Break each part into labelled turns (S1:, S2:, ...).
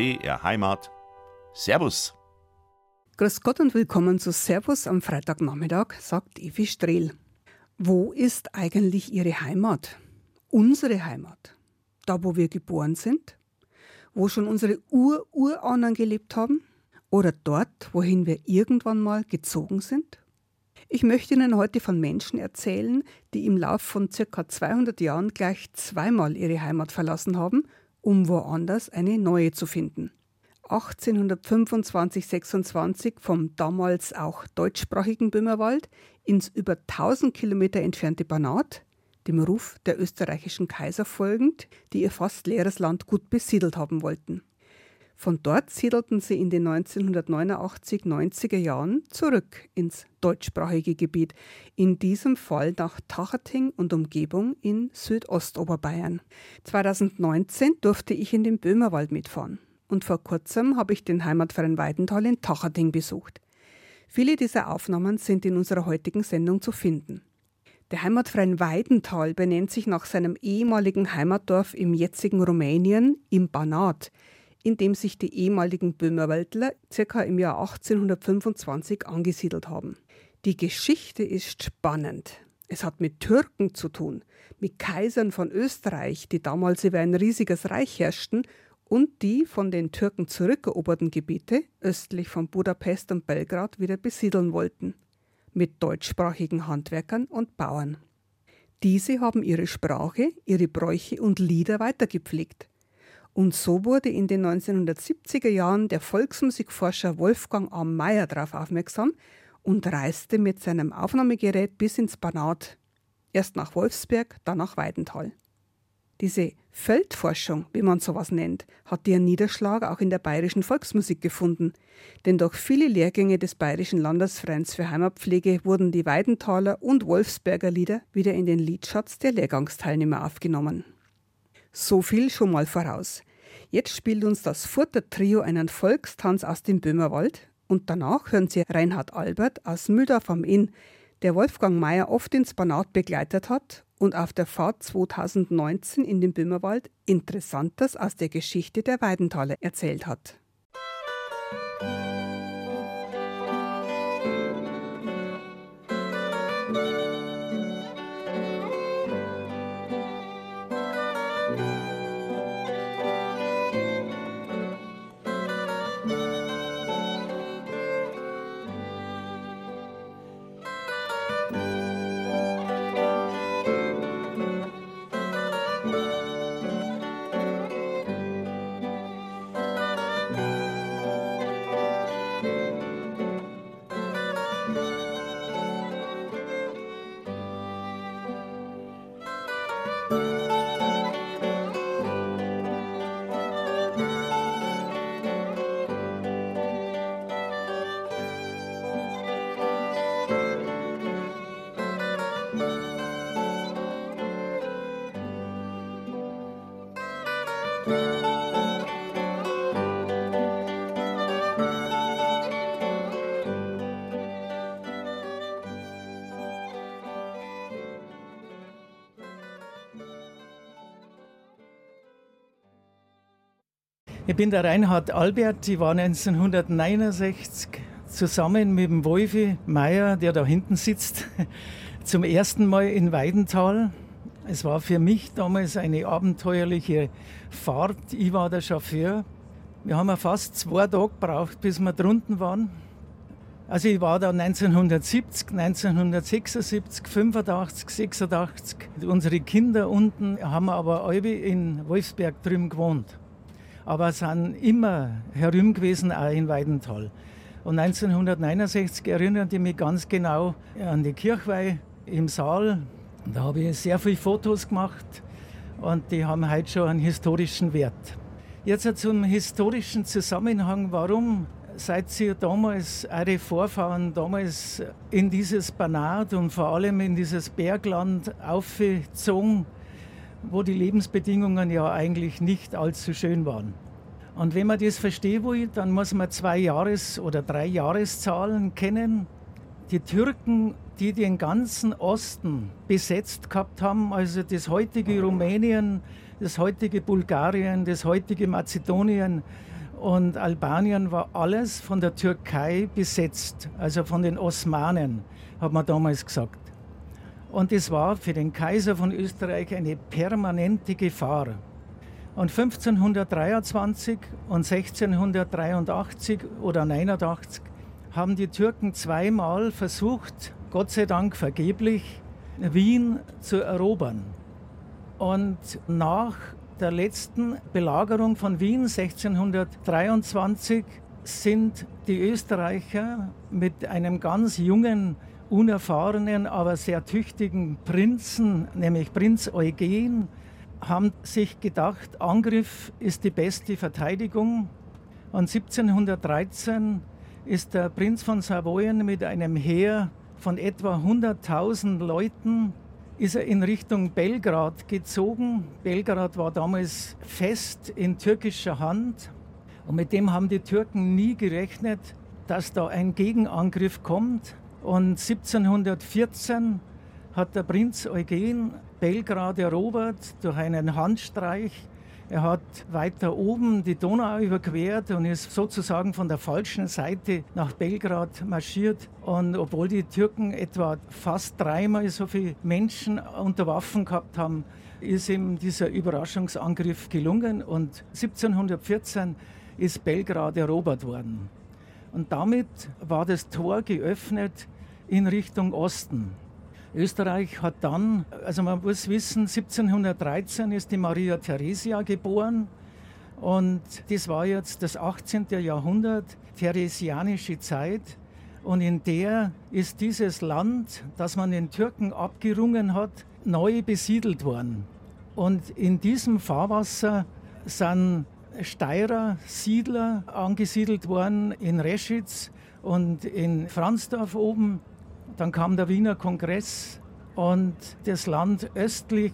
S1: BR Heimat. Servus.
S2: Grüß Gott und willkommen zu Servus am Freitagnachmittag, sagt Evi Strehl. Wo ist eigentlich Ihre Heimat? Unsere Heimat? Da, wo wir geboren sind? Wo schon unsere Ur-Urahnen gelebt haben? Oder dort, wohin wir irgendwann mal gezogen sind? Ich möchte Ihnen heute von Menschen erzählen, die im Lauf von circa 200 Jahren gleich zweimal ihre Heimat verlassen haben, um woanders eine neue zu finden. 1825-26 vom damals auch deutschsprachigen Böhmerwald ins über 1000 Kilometer entfernte Banat, dem Ruf der österreichischen Kaiser folgend, die ihr fast leeres Land gut besiedelt haben wollten. Von dort siedelten sie in den 1989-90er Jahren zurück ins deutschsprachige Gebiet, in diesem Fall nach Tachating und Umgebung in Südostoberbayern. 2019 durfte ich in den Böhmerwald mitfahren und vor kurzem habe ich den Heimatverein Weidenthal in Tachating besucht. Viele dieser Aufnahmen sind in unserer heutigen Sendung zu finden. Der Heimatverein Weidenthal benennt sich nach seinem ehemaligen Heimatdorf im jetzigen Rumänien, im Banat, in dem sich die ehemaligen Böhmerwaldler circa im Jahr 1825 angesiedelt haben. Die Geschichte ist spannend. Es hat mit Türken zu tun, mit Kaisern von Österreich, die damals über ein riesiges Reich herrschten und die von den Türken zurückeroberten Gebiete östlich von Budapest und Belgrad wieder besiedeln wollten, mit deutschsprachigen Handwerkern und Bauern. Diese haben ihre Sprache, ihre Bräuche und Lieder weitergepflegt. Und so wurde in den 1970er Jahren der Volksmusikforscher Wolfgang A. Meyer darauf aufmerksam und reiste mit seinem Aufnahmegerät bis ins Banat. Erst nach Wolfsberg, dann nach Weidenthal. Diese Feldforschung, wie man sowas nennt, hat ihren Niederschlag auch in der bayerischen Volksmusik gefunden. Denn durch viele Lehrgänge des Bayerischen Landesvereins für Heimatpflege wurden die Weidenthaler und Wolfsberger Lieder wieder in den Liedschatz der Lehrgangsteilnehmer aufgenommen. So viel schon mal voraus. Jetzt spielt uns das Furter Trio einen Volkstanz aus dem Böhmerwald und danach hören Sie Reinhard Albert aus Mühldorf am Inn, der Wolfgang Mayer oft ins Banat begleitet hat und auf der Fahrt 2019 in den Böhmerwald Interessantes aus der Geschichte der Weidenthaler erzählt hat.
S3: Bin der Reinhard Albert. Ich war 1969 zusammen mit dem Wolfi Meier, der da hinten sitzt, zum ersten Mal in Weidenthal. Es war für mich damals eine abenteuerliche Fahrt. Ich war der Chauffeur. Wir haben fast zwei Tage gebraucht, bis wir drunten waren. Also ich war da 1970, 1976, 85, 86. Unsere Kinder unten haben aber alle in Wolfsberg drüben gewohnt aber sind immer herum gewesen, auch in Weidenthal. Und 1969 erinnern die mich ganz genau an die Kirchweih im Saal. Da habe ich sehr viele Fotos gemacht und die haben heute schon einen historischen Wert. Jetzt zum historischen Zusammenhang, warum seid ihr damals, eure Vorfahren damals in dieses Banat und vor allem in dieses Bergland aufgezogen? Wo die Lebensbedingungen ja eigentlich nicht allzu schön waren. Und wenn man das verstehen will, dann muss man zwei Jahres- oder drei Jahreszahlen kennen. Die Türken, die den ganzen Osten besetzt gehabt haben, also das heutige Rumänien, das heutige Bulgarien, das heutige Mazedonien und Albanien war alles von der Türkei besetzt, also von den Osmanen, hat man damals gesagt. Und es war für den Kaiser von Österreich eine permanente Gefahr. Und 1523 und 1683 oder 89 haben die Türken zweimal versucht, Gott sei Dank vergeblich, Wien zu erobern. Und nach der letzten Belagerung von Wien 1623 sind die Österreicher mit einem ganz jungen, unerfahrenen, aber sehr tüchtigen Prinzen, nämlich Prinz Eugen, haben sich gedacht, Angriff ist die beste Verteidigung. Und 1713 ist der Prinz von Savoyen mit einem Heer von etwa 100.000 Leuten ist er in Richtung Belgrad gezogen. Belgrad war damals fest in türkischer Hand und mit dem haben die Türken nie gerechnet, dass da ein Gegenangriff kommt. Und 1714 hat der Prinz Eugen Belgrad erobert durch einen Handstreich er hat weiter oben die Donau überquert und ist sozusagen von der falschen Seite nach Belgrad marschiert. Und obwohl die Türken etwa fast dreimal so viele Menschen unter Waffen gehabt haben, ist ihm dieser Überraschungsangriff gelungen und 1714 ist Belgrad erobert worden. Und damit war das Tor geöffnet in Richtung Osten. Österreich hat dann, also man muss wissen, 1713 ist die Maria Theresia geboren und das war jetzt das 18. Jahrhundert, theresianische Zeit. Und in der ist dieses Land, das man den Türken abgerungen hat, neu besiedelt worden. Und in diesem Fahrwasser sind Steirer, Siedler angesiedelt worden in Reschitz und in Franzdorf oben dann kam der Wiener Kongress und das Land östlich,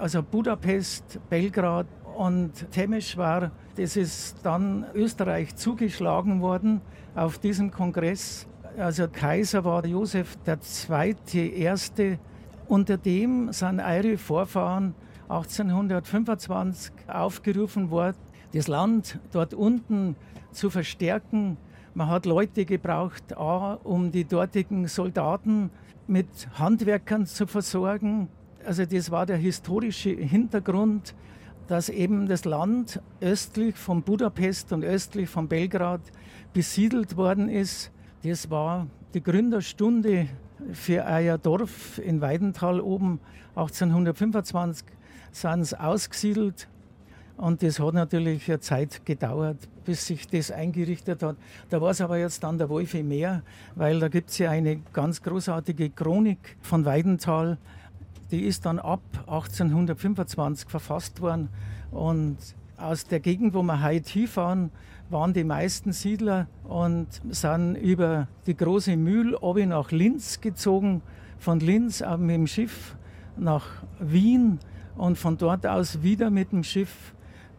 S3: also Budapest, Belgrad und Temeschwar, das ist dann Österreich zugeschlagen worden auf diesem Kongress. Also Kaiser war Josef II. Erste. Unter dem sind eure Vorfahren 1825 aufgerufen worden, das Land dort unten zu verstärken man hat Leute gebraucht, A, um die dortigen Soldaten mit Handwerkern zu versorgen. Also das war der historische Hintergrund, dass eben das Land östlich von Budapest und östlich von Belgrad besiedelt worden ist. Das war die Gründerstunde für euer Dorf in Weidenthal oben. 1825 sind sie ausgesiedelt und das hat natürlich eine Zeit gedauert, bis sich das eingerichtet hat. Da war es aber jetzt dann der Wolfi mehr, weil da gibt es ja eine ganz großartige Chronik von Weidenthal. Die ist dann ab 1825 verfasst worden. Und aus der Gegend, wo wir heute hinfahren, waren die meisten Siedler und sind über die große Mühl oben nach Linz gezogen. Von Linz mit dem Schiff nach Wien und von dort aus wieder mit dem Schiff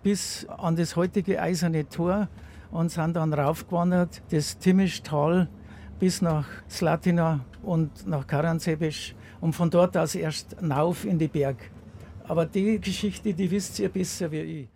S3: bis an das heutige Eiserne Tor und sind dann raufgewandert, das Timischtal bis nach Slatina und nach Karansebesch und von dort aus erst nauf in die Berg. Aber die Geschichte, die wisst ihr besser wie ich.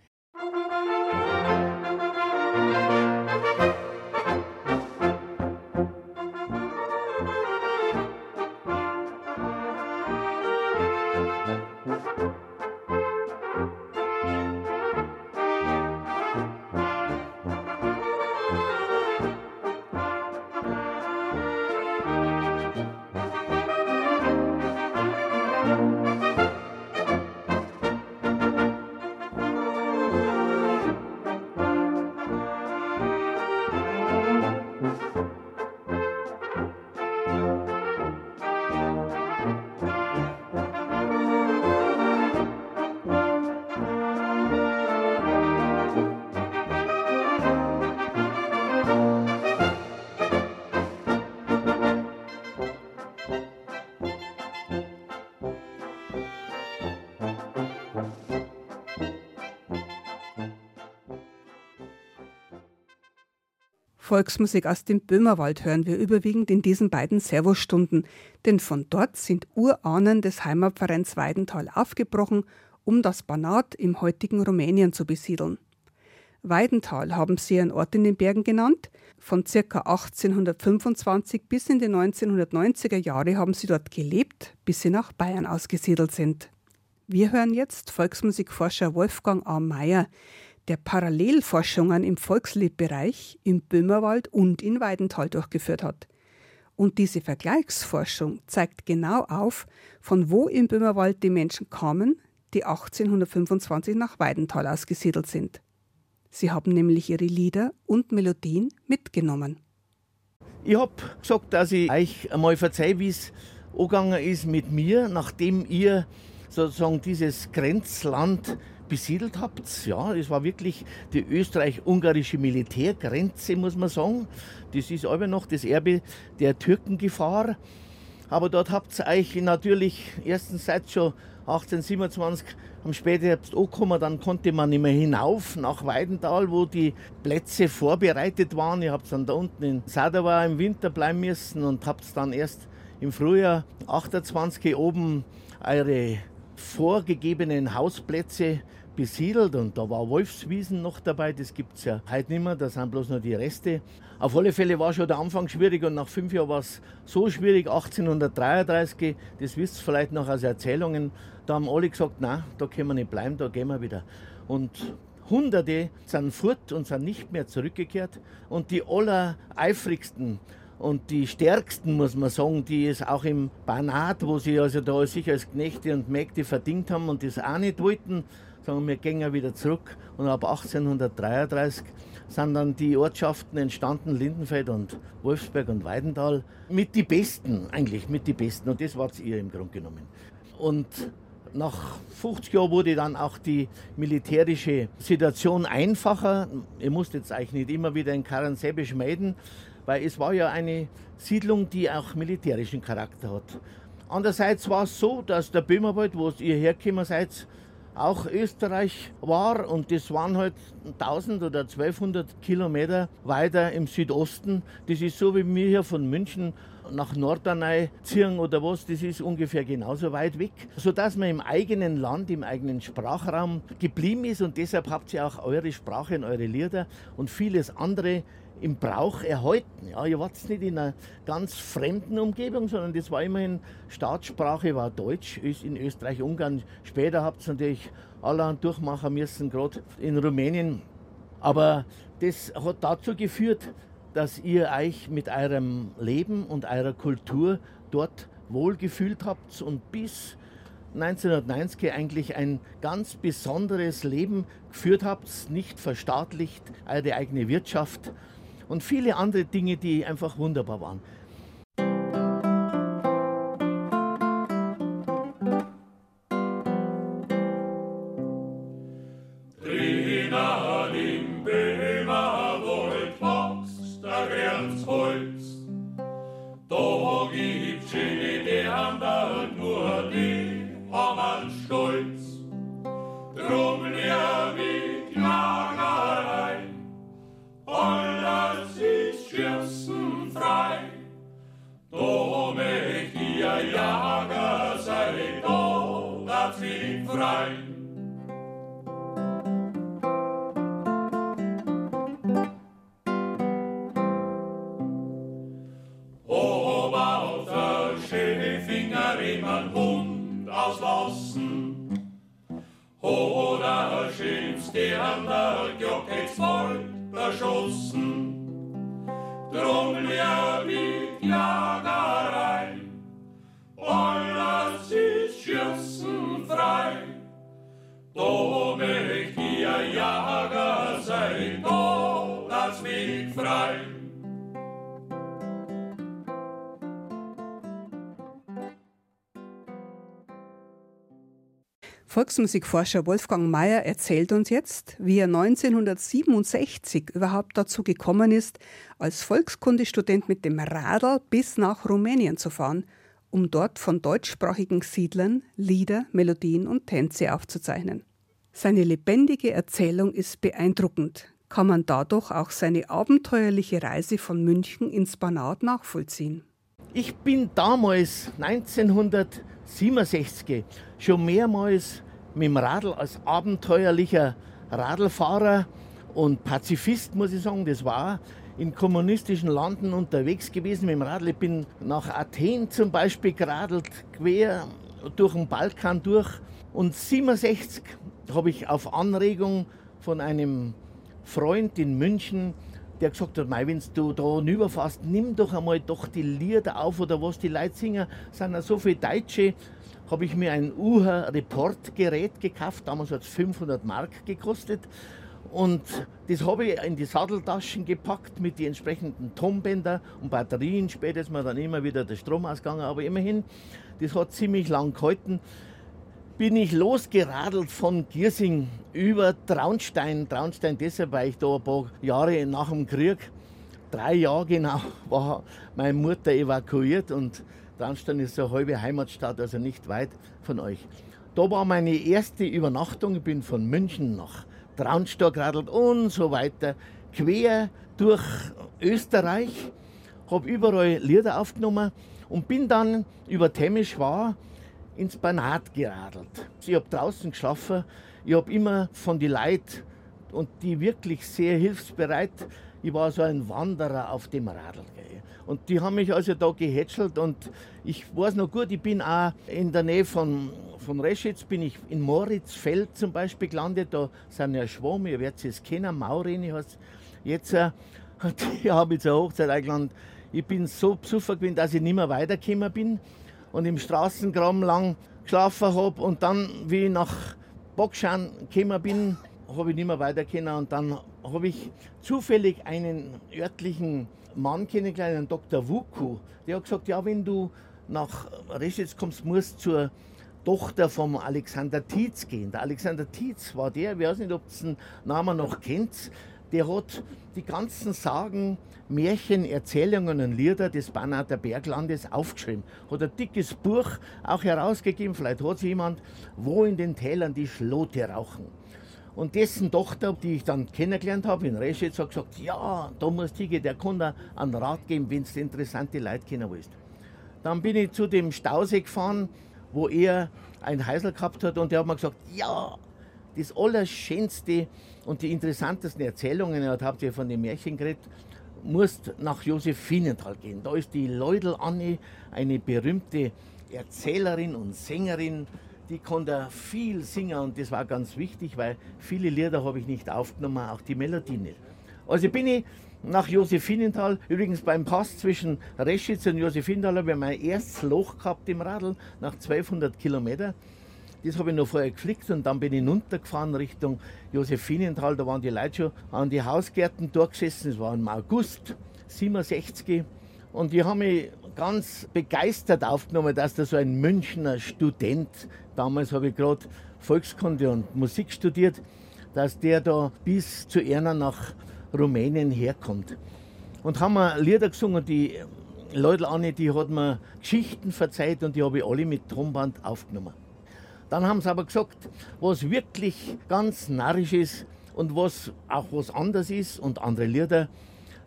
S2: Volksmusik aus dem Böhmerwald hören wir überwiegend in diesen beiden Servostunden, denn von dort sind Urahnen des Heimatvereins Weidenthal aufgebrochen, um das Banat im heutigen Rumänien zu besiedeln. Weidental haben sie einen Ort in den Bergen genannt. Von ca. 1825 bis in die 1990er Jahre haben sie dort gelebt, bis sie nach Bayern ausgesiedelt sind. Wir hören jetzt Volksmusikforscher Wolfgang A. Meyer, der Parallelforschungen im Volksliedbereich im Böhmerwald und in Weidental durchgeführt hat. Und diese Vergleichsforschung zeigt genau auf, von wo im Böhmerwald die Menschen kamen, die 1825 nach Weidental ausgesiedelt sind. Sie haben nämlich ihre Lieder und Melodien mitgenommen.
S4: Ich habe gesagt, dass ich euch einmal verzeihe, wie es angegangen ist mit mir, nachdem ihr sozusagen dieses Grenzland besiedelt habt. Ja, es war wirklich die österreich-ungarische Militärgrenze, muss man sagen. Das ist aber noch das Erbe der Türkengefahr. Aber dort habt ihr euch natürlich erstens seit schon 1827 am Spätherbst angekommen, dann konnte man nicht mehr hinauf nach Weidental, wo die Plätze vorbereitet waren. Ihr habt dann da unten in Sadova im Winter bleiben müssen und habt dann erst im Frühjahr 28 oben eure vorgegebenen Hausplätze besiedelt und da war Wolfswiesen noch dabei, das gibt es ja heute nicht mehr, da sind bloß noch die Reste. Auf alle Fälle war schon der Anfang schwierig und nach fünf Jahren war es so schwierig, 1833, das wisst ihr vielleicht noch aus Erzählungen, da haben alle gesagt, na, da können wir nicht bleiben, da gehen wir wieder. Und Hunderte sind fort und sind nicht mehr zurückgekehrt und die allereifrigsten und die stärksten, muss man sagen, die es auch im Banat, wo sie also da sich als Knechte und Mägde verdient haben und das auch nicht wollten, sagen wir gehen wieder zurück. Und ab 1833 sind dann die Ortschaften entstanden, Lindenfeld und Wolfsberg und Weidental, mit die Besten, eigentlich mit die Besten. Und das wart ihr im Grunde genommen. Und nach 50 Jahren wurde dann auch die militärische Situation einfacher. Ihr musst jetzt eigentlich nicht immer wieder in Karansebisch meiden, weil es war ja eine Siedlung, die auch militärischen Charakter hat. Andererseits war es so, dass der Böhmerwald, wo ihr hergekommen seid, auch Österreich war und das waren halt 1000 oder 1200 Kilometer weiter im Südosten. Das ist so wie wir hier von München nach Norderney ziehen oder was, das ist ungefähr genauso weit weg, sodass man im eigenen Land, im eigenen Sprachraum geblieben ist und deshalb habt ihr auch eure Sprache und eure Lieder und vieles andere im Brauch erhalten. Ja, ihr wart nicht in einer ganz fremden Umgebung, sondern das war immerhin Staatssprache, war Deutsch, in Österreich, Ungarn. Später habt ihr natürlich allerhand durchmachen müssen, gerade in Rumänien. Aber das hat dazu geführt, dass ihr euch mit eurem Leben und eurer Kultur dort wohlgefühlt habt und bis 1990 eigentlich ein ganz besonderes Leben geführt habt, nicht verstaatlicht, eure eigene Wirtschaft und viele andere Dinge, die einfach wunderbar waren.
S5: geander Jockets voll verschossen. Drum wir mit Jagerei, alles ist schürzenfrei. Da möcht ihr Jager sein, da lass mich frei.
S2: Volksmusikforscher Wolfgang Mayer erzählt uns jetzt, wie er 1967 überhaupt dazu gekommen ist, als Volkskundestudent mit dem Radl bis nach Rumänien zu fahren, um dort von deutschsprachigen Siedlern Lieder, Melodien und Tänze aufzuzeichnen. Seine lebendige Erzählung ist beeindruckend, kann man dadurch auch seine abenteuerliche Reise von München ins Banat nachvollziehen.
S4: Ich bin damals 1967 schon mehrmals mit dem Radl als abenteuerlicher Radlfahrer und Pazifist, muss ich sagen. Das war in kommunistischen Landen unterwegs gewesen mit dem Radl. Ich bin nach Athen zum Beispiel geradelt, quer durch den Balkan durch. Und 67 habe ich auf Anregung von einem Freund in München, der gesagt hat, wenn du da rüberfährst, nimm doch einmal doch die Lieder auf oder was die Leute singen, sind ja so viele Deutsche, habe ich mir ein UHA Reportgerät gekauft, damals hat es 500 Mark gekostet und das habe ich in die Satteltaschen gepackt mit den entsprechenden Tonbänder und Batterien. Später ist mir dann immer wieder der Strom ausgegangen, aber immerhin, das hat ziemlich lang gehalten. Bin ich losgeradelt von Giersing über Traunstein. Traunstein deshalb, weil ich da ein paar Jahre nach dem Krieg, drei Jahre genau, war meine Mutter evakuiert und Traunstein ist eine halbe Heimatstadt, also nicht weit von euch. Da war meine erste Übernachtung. Ich bin von München nach Traunstein geradelt und so weiter. Quer durch Österreich, habe überall Lieder aufgenommen und bin dann über Temisch war ins Banat geradelt. Ich habe draußen geschlafen. Ich habe immer von den Leuten und die wirklich sehr hilfsbereit. Ich war so ein Wanderer auf dem Radl. Und die haben mich also da gehätschelt und ich weiß noch gut, ich bin auch in der Nähe von, von Reschitz, bin ich in Moritzfeld zum Beispiel gelandet. Da sind ja Schwamm, ihr werdet es kennen, Maurini heißt jetzt. Äh, die habe ich zur Hochzeit eingeladen. Ich bin so besoffen gewesen, dass ich nicht mehr weitergekommen bin und im Straßengraben lang geschlafen habe. Und dann, wie ich nach Bockschan gekommen bin, habe ich nicht mehr weiter können. Und dann habe ich zufällig einen örtlichen Mann kennengelernt, einen Dr. Wuku. Der hat gesagt, ja, wenn du nach Reschitz kommst, musst du zur Tochter vom Alexander Tietz gehen. Der Alexander Tietz war der, ich weiß nicht, ob ihr den Namen noch kennt, der hat die ganzen Sagen, Märchen, Erzählungen und Lieder des Banater Berglandes aufgeschrieben. Hat ein dickes Buch auch herausgegeben, vielleicht hat es jemand, wo in den Tälern die Schlote rauchen. Und dessen Tochter, die ich dann kennengelernt habe in Reschitz, hat gesagt, ja, da musst du hingehen, der kann da einen Rat geben, wenn du interessante Leute kennen willst. Dann bin ich zu dem Stausee gefahren, wo er ein Heisel gehabt hat und der hat mir gesagt, ja, das Allerschönste und die interessantesten Erzählungen, er hat hauptsächlich von den Märchen geredet, musst nach Josephinenthal gehen. Da ist die Leudel Anne, eine berühmte Erzählerin und Sängerin, die konnte viel singen und das war ganz wichtig, weil viele Lieder habe ich nicht aufgenommen, auch die Melodie nicht. Also bin ich nach Josephinenthal, übrigens beim Pass zwischen Reschitz und Josephinenthal habe ich mein erstes Loch gehabt im Radl nach 1200 Kilometern. Das habe ich noch vorher geflickt und dann bin ich runtergefahren Richtung Josephinenthal. Da waren die Leute schon an die Hausgärten durchgesessen. Es war im August 67. Und die haben mich ganz begeistert aufgenommen, dass da so ein Münchner Student, damals habe ich gerade Volkskunde und Musik studiert, dass der da bis zu Erna nach Rumänien herkommt. Und haben wir Lieder gesungen, die Leute Anne, die hat mir Geschichten verzeiht und die habe ich alle mit Tonband aufgenommen. Dann haben sie aber gesagt, was wirklich ganz narrisch ist und was auch was anders ist und andere Lieder,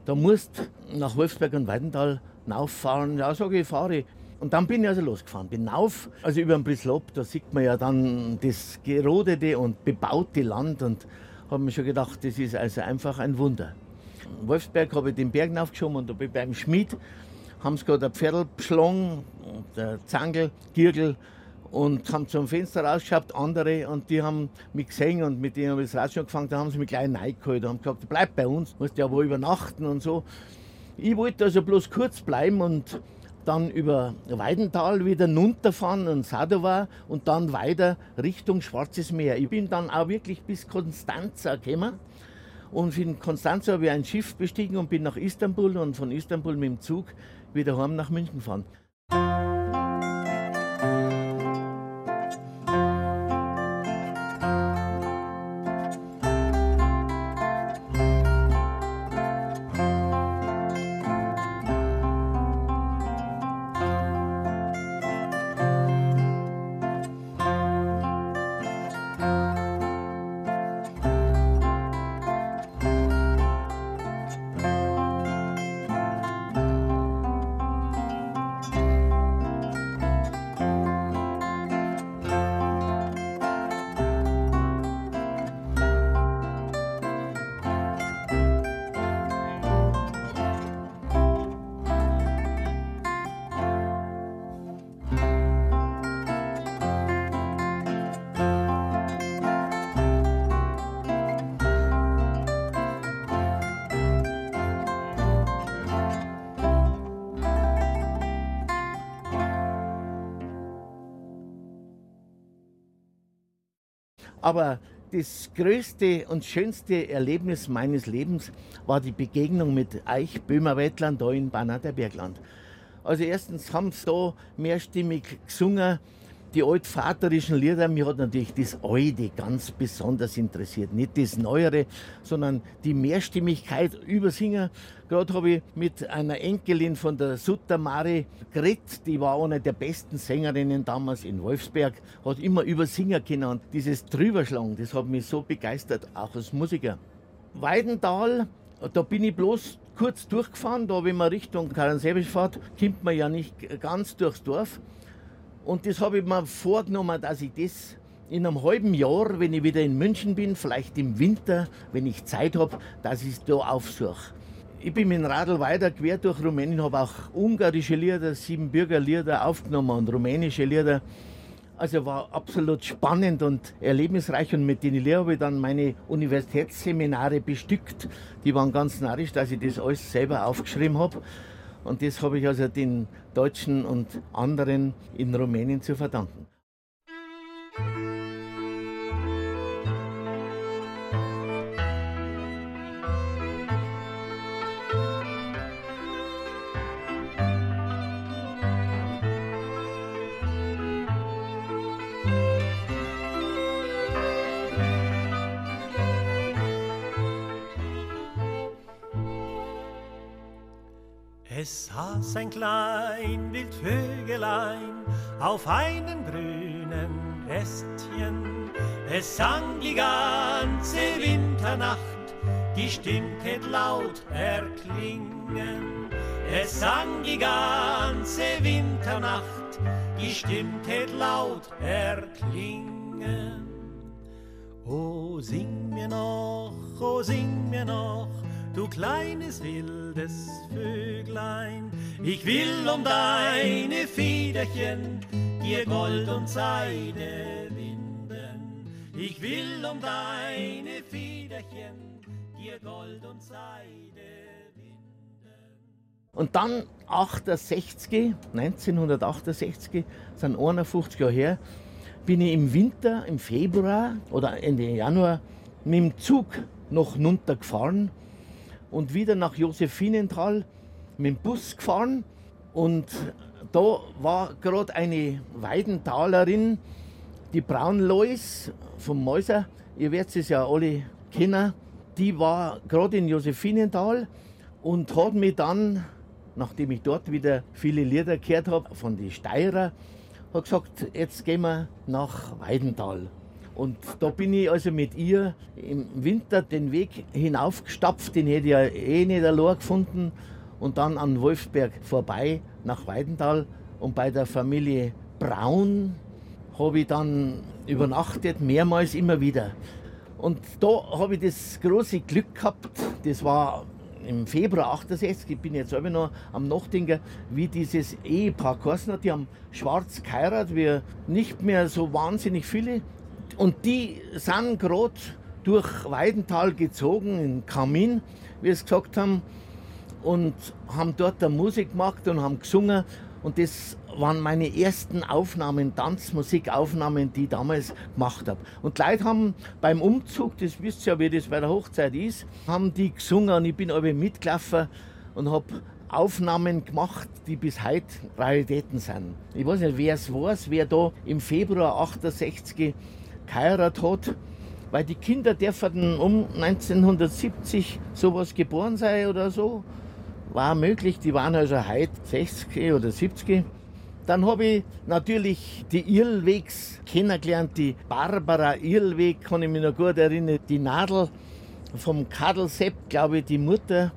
S4: da musst nach Wolfsberg und Weidental rauffahren. Ja, sage ich, fahre. Und dann bin ich also losgefahren, bin auf, also über den Brislop, da sieht man ja dann das gerodete und bebaute Land und habe mir schon gedacht, das ist also einfach ein Wunder. In Wolfsberg habe ich den Berg aufgeschoben und da bin ich beim Schmied, haben sie gerade ein Pferdl beschlagen, der Zangel, Girgel und haben zum Fenster rausgeschaut, andere, und die haben mich gesehen und mit denen habe ich das Rad schon gefangen, da haben sie mich gleich reingeholt und haben gesagt, bleib bei uns, musst ja wo übernachten und so. Ich wollte also bloß kurz bleiben und dann über Weidental wieder runterfahren in Sadova und dann weiter Richtung Schwarzes Meer. Ich bin dann auch wirklich bis Konstanza gekommen. Und in Konstanza habe ich ein Schiff bestiegen und bin nach Istanbul und von Istanbul mit dem Zug wieder heim nach München gefahren. Aber das größte und schönste Erlebnis meines Lebens war die Begegnung mit Eich Böhmerwettlern da in Banner der Bergland. Also erstens haben sie da mehrstimmig gesungen, die altvaterischen Lieder, mich hat natürlich das Alte ganz besonders interessiert. Nicht das Neuere, sondern die Mehrstimmigkeit übersingen. Gerade habe ich mit einer Enkelin von der Suttermari geredet, die war eine der besten Sängerinnen damals in Wolfsberg, hat immer übersingen können. Und dieses Drüberschlagen, das hat mich so begeistert, auch als Musiker. Weidental, da bin ich bloß kurz durchgefahren, da wenn man Richtung Karansebisch fährt, kommt man ja nicht ganz durchs Dorf. Und das habe ich mir vorgenommen, dass ich das in einem halben Jahr, wenn ich wieder in München bin, vielleicht im Winter, wenn ich Zeit habe, dass ich es da aufsuche. Ich bin mit dem Radl weiter quer durch Rumänien, habe auch ungarische Lieder, Siebenbürger Lieder aufgenommen und rumänische Lieder. Also war absolut spannend und erlebnisreich und mit den Liedern habe ich dann meine Universitätsseminare bestückt. Die waren ganz narrisch, dass ich das alles selber aufgeschrieben habe. Und das habe ich also den Deutschen und anderen in Rumänien zu verdanken.
S6: Es saß ein klein Wildvögelein auf einem grünen Ästchen. Es sang die ganze Winternacht, die Stimmte laut erklingen. Es sang die ganze Winternacht, die Stimmte laut erklingen. O sing mir noch, o sing mir noch, du kleines wildes Vöglein. Ich will um deine Federchen dir Gold und Seide winden. Ich will um deine Federchen dir Gold und Seide winden.
S4: Und dann 68, 1968, sind 51 Jahre her, bin ich im Winter, im Februar oder Ende Januar mit dem Zug noch runtergefahren und wieder nach Josephinenthal mit dem Bus gefahren. Und da war gerade eine Weidentalerin, die Braunlois vom Mäuser, ihr werdet es ja alle kennen, die war gerade in Josephinenthal und hat mich dann, nachdem ich dort wieder viele Lieder gehört habe, von den Steirer, hat gesagt, jetzt gehen wir nach Weidental. Und da bin ich also mit ihr im Winter den Weg hinaufgestapft, den hätte ich ja eh nicht allein gefunden. Und dann an Wolfsberg vorbei nach Weidental. Und bei der Familie Braun habe ich dann übernachtet, mehrmals immer wieder. Und da habe ich das große Glück gehabt, das war im Februar 68, ich bin jetzt selber noch am Nachdenken, wie dieses Ehepaar geheißen hat. Die haben schwarz geheiratet, wir nicht mehr so wahnsinnig viele. Und die sind gerade durch Weidental gezogen, in Kamin, wie es gesagt haben, und haben dort eine Musik gemacht und haben gesungen. Und das waren meine ersten Aufnahmen, Tanzmusikaufnahmen, die ich damals gemacht habe. Und die Leute haben beim Umzug, das wisst ihr ja, wie das bei der Hochzeit ist, haben die gesungen und ich bin aber mitgelaufen und habe Aufnahmen gemacht, die bis heute Raritäten sind. Ich weiß nicht, wer es weiß, wer da im Februar 68 geheiratet hat, weil die Kinder dürfen um 1970 sowas geboren sein oder so. War möglich, die waren also heute 60 oder 70. Dann habe ich natürlich die Irlwegs kennengelernt, die Barbara Irlweg, kann ich mich noch gut erinnern, die Nadel vom Kadel Sepp, glaube ich, die Mutter,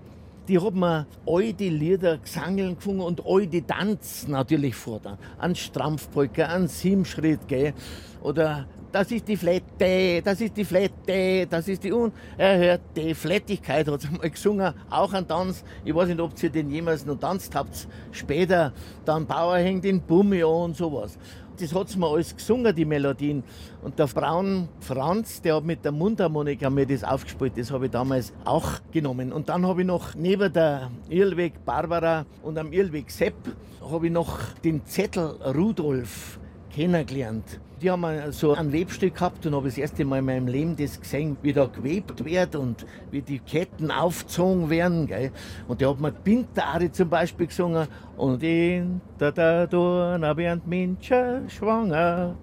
S4: die hat mir all die Lieder gesangen gefunden und all die Tanz natürlich fordern. An Strampfpolka, an Siemschritt, gell. Oder das ist die Flette, das ist die Flette, das ist die unerhörte Flettigkeit, hat sie mal gesungen, auch ein Tanz. Ich weiß nicht, ob ihr den jemals noch tanzt habt. Später, dann Bauer hängt den Bummi an und sowas. Das hat sie mir alles gesungen, die Melodien. Und der Braun Franz, der hat mit der Mundharmonika mir das aufgespielt. Das habe ich damals auch genommen. Und dann habe ich noch neben der Irlweg Barbara und am Irlweg Sepp habe ich noch den Zettel Rudolf kennengelernt. Die haben so ein Webstück gehabt und habe das erste Mal in meinem Leben das gesehen, wie da gewebt wird und wie die Ketten aufgezogen werden. Gell? Und der hat mir Bintare zum Beispiel gesungen. Und in der da Dorna werden Menschen schwanger.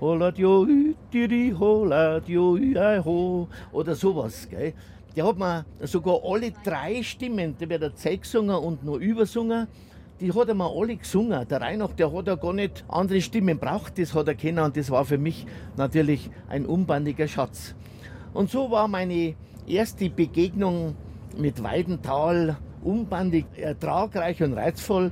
S4: Holat jo diri holat jo ho oder sowas. Gell? Der hat mir sogar alle drei Stimmen, der wird der Zeit gesungen und noch übersungen die hat er mal alle gesungen. Der Reinhard, der hat ja gar nicht andere Stimmen braucht, das hat er kennen und das war für mich natürlich ein unbandiger Schatz. Und so war meine erste Begegnung mit Weidental unbandig, ertragreich und reizvoll.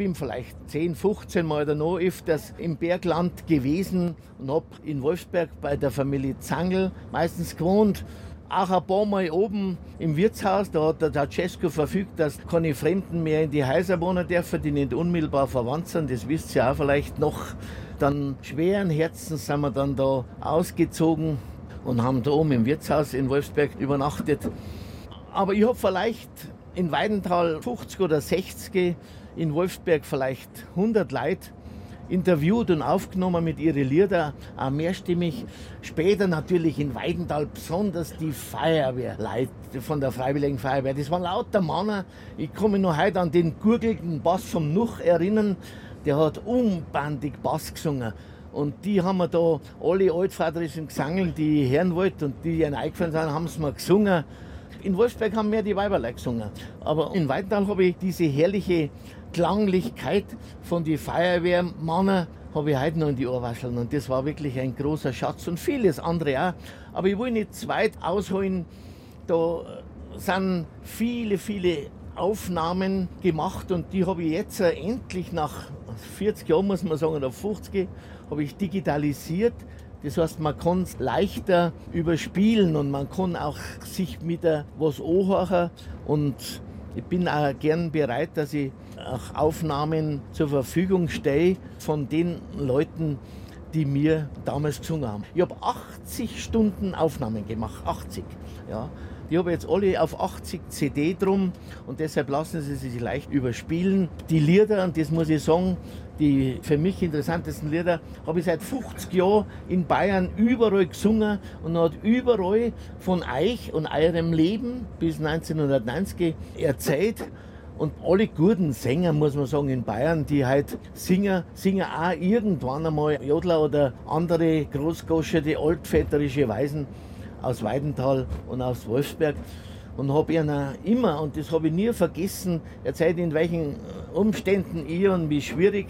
S4: Bin vielleicht 10, 15 Mal oder noch öfters im Bergland gewesen und habe in Wolfsberg bei der Familie Zangel meistens gewohnt. Auch ein paar Mal oben im Wirtshaus, da hat der Ceausescu verfügt, dass keine Fremden mehr in die Häuser wohnen dürfen, die nicht unmittelbar verwandt sind. Das wisst ihr auch vielleicht noch. Dann schweren Herzens sind wir dann da ausgezogen und haben da oben im Wirtshaus in Wolfsberg übernachtet. Aber ich habe vielleicht in Weidental 50 oder 60 in Wolfsberg vielleicht 100 Leute interviewt und aufgenommen mit ihren Lieder, auch mehrstimmig. Später natürlich in Weidental besonders die Feuerwehrleute von der Freiwilligen Feuerwehr. Das waren lauter Männer. Ich mich noch heute an den gurgelnden Bass vom Nuch erinnern. Der hat unbandig Bass gesungen. Und die haben wir da, alle altvaterischen Gesangeln, die ich hören wollte und die ihnen eingefallen sind, haben sie mir gesungen. In Wolfsberg haben mehr die Weiberleute gesungen. Aber in Weidental habe ich diese herrliche Klanglichkeit von den Feuerwehrmännern habe ich heute noch in die Ohrwascheln. Und das war wirklich ein großer Schatz und vieles andere auch. Aber ich will nicht zu weit ausholen. Da sind viele, viele Aufnahmen gemacht und die habe ich jetzt endlich nach 40 Jahren, muss man sagen, oder 50, habe ich digitalisiert. Das heißt, man kann es leichter überspielen und man kann auch sich mit was anhören und ich bin auch gern bereit, dass ich auch Aufnahmen zur Verfügung stelle von den Leuten, die mir damals gesungen haben. Ich habe 80 Stunden Aufnahmen gemacht, 80. Ja. Die habe jetzt alle auf 80 CD drum und deshalb lassen sie sich leicht überspielen. Die Lieder, und das muss ich sagen, die für mich interessantesten Lieder, habe ich seit 50 Jahren in Bayern überall gesungen und hat überall von euch und eurem Leben bis 1990 erzählt. Und alle guten Sänger, muss man sagen, in Bayern, die halt singen, singen auch irgendwann einmal Jodler oder andere großgoschete, altväterische Weisen aus Weidental und aus Wolfsberg und habe ihnen immer, und das habe ich nie vergessen, erzählt, in welchen Umständen ihr und wie schwierig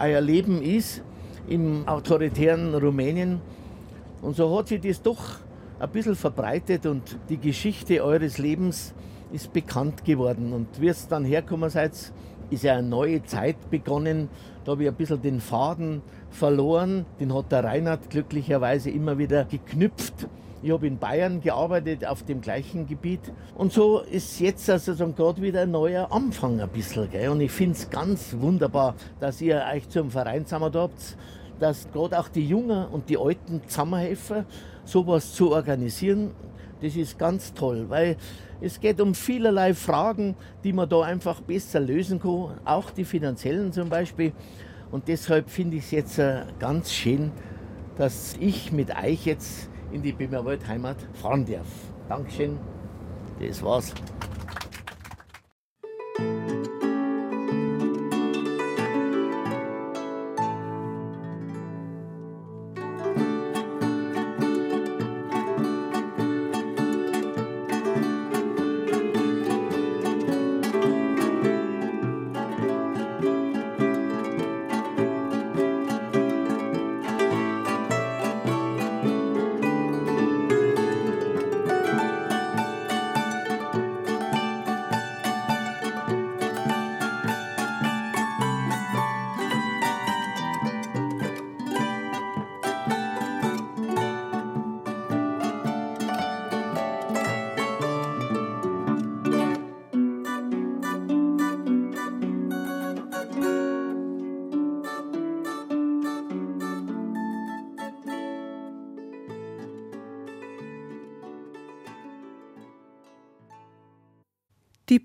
S4: euer Leben ist im autoritären Rumänien. Und so hat sich das doch ein bisschen verbreitet und die Geschichte eures Lebens ist bekannt geworden. Und wie es dann herkommen seid, ist ja eine neue Zeit begonnen. Da habe ich ein bisschen den Faden verloren. Den hat der Reinhard glücklicherweise immer wieder geknüpft. Ich habe in Bayern gearbeitet auf dem gleichen Gebiet. Und so ist jetzt also gerade wieder ein neuer Anfang ein bisschen. Gell? Und ich finde es ganz wunderbar, dass ihr euch zum Verein zusammen habt, dass gerade auch die Jungen und die Alten zusammenhelfen, sowas zu organisieren. Das ist ganz toll, weil es geht um vielerlei Fragen, die man da einfach besser lösen kann, auch die finanziellen zum Beispiel. Und deshalb finde ich es jetzt äh, ganz schön, dass ich mit euch jetzt in die Bimmerwald Heimat fahren darf. Dankeschön, das war's.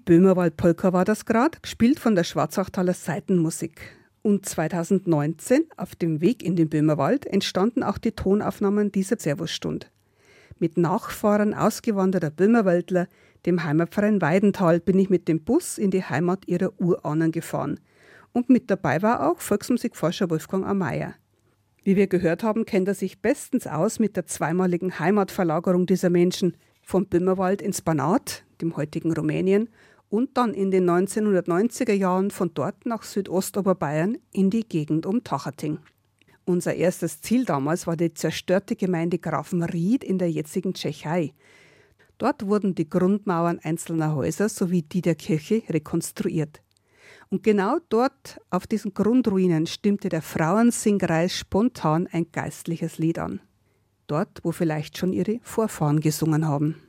S2: Böhmerwald-Polka war das gerade, gespielt von der Schwarzachtaler Seitenmusik. Und 2019, auf dem Weg in den Böhmerwald, entstanden auch die Tonaufnahmen dieser Servusstund. Mit Nachfahren ausgewanderter Böhmerwaldler, dem Heimatverein Weidenthal, bin ich mit dem Bus in die Heimat ihrer Urahnen gefahren. Und mit dabei war auch Volksmusikforscher Wolfgang Ameier. Wie wir gehört haben, kennt er sich bestens aus mit der zweimaligen Heimatverlagerung dieser Menschen vom Böhmerwald ins Banat, dem heutigen Rumänien, und dann in den 1990er Jahren von dort nach Südostoberbayern in die Gegend um Tachating. Unser erstes Ziel damals war die zerstörte Gemeinde Grafenried in der jetzigen Tschechei. Dort wurden die Grundmauern einzelner Häuser sowie die der Kirche rekonstruiert. Und genau dort, auf diesen Grundruinen, stimmte der Frauensingerei spontan ein geistliches Lied an. Dort, wo vielleicht schon ihre Vorfahren gesungen haben.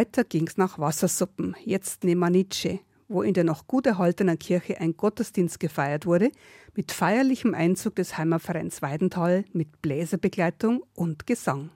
S2: Weiter ging's nach Wassersuppen, jetzt Nemanice, wo in der noch gut erhaltenen Kirche ein Gottesdienst gefeiert wurde, mit feierlichem Einzug des Heimatvereins Weidenthal, mit Bläserbegleitung und Gesang.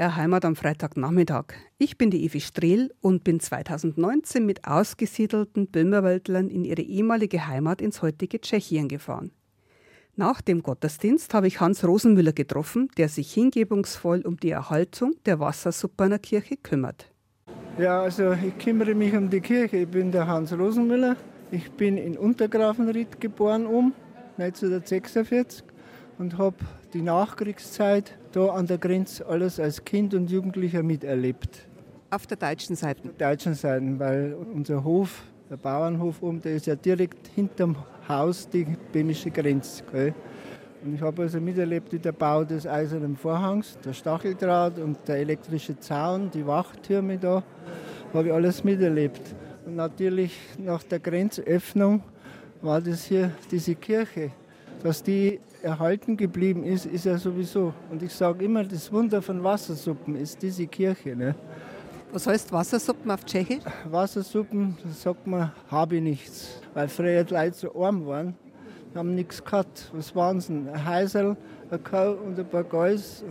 S2: BR Heimat am Freitagnachmittag. Ich bin die Evi Strehl und bin 2019 mit ausgesiedelten Böhmerwäldlern in ihre ehemalige Heimat ins heutige Tschechien gefahren. Nach dem Gottesdienst habe ich Hans Rosenmüller getroffen, der sich hingebungsvoll um die Erhaltung der Wassersuppener Kirche kümmert.
S7: Ja, also ich kümmere mich um die Kirche. Ich bin der Hans Rosenmüller. Ich bin in Untergrafenried geboren um 1946 und habe die Nachkriegszeit da an der Grenze alles als Kind und Jugendlicher miterlebt.
S2: Auf der deutschen Seite?
S7: Auf der deutschen Seite, weil unser Hof, der Bauernhof oben, der ist ja direkt hinterm Haus die böhmische Grenze. Gell? Und ich habe also miterlebt, wie der Bau des Eisernen Vorhangs, der Stacheldraht und der elektrische Zaun, die Wachtürme da, habe ich alles miterlebt. Und natürlich nach der Grenzöffnung war das hier diese Kirche. Dass die erhalten geblieben ist, ist ja sowieso. Und ich sage immer, das Wunder von Wassersuppen ist diese Kirche. Ne?
S2: Was heißt Wassersuppen auf Tschechisch?
S7: Wassersuppen, da sagt man, habe ich nichts. Weil früher die Leute so arm waren, haben nichts gehabt. Was waren sie? Ein Heisel, ein Kau und ein paar Gäus,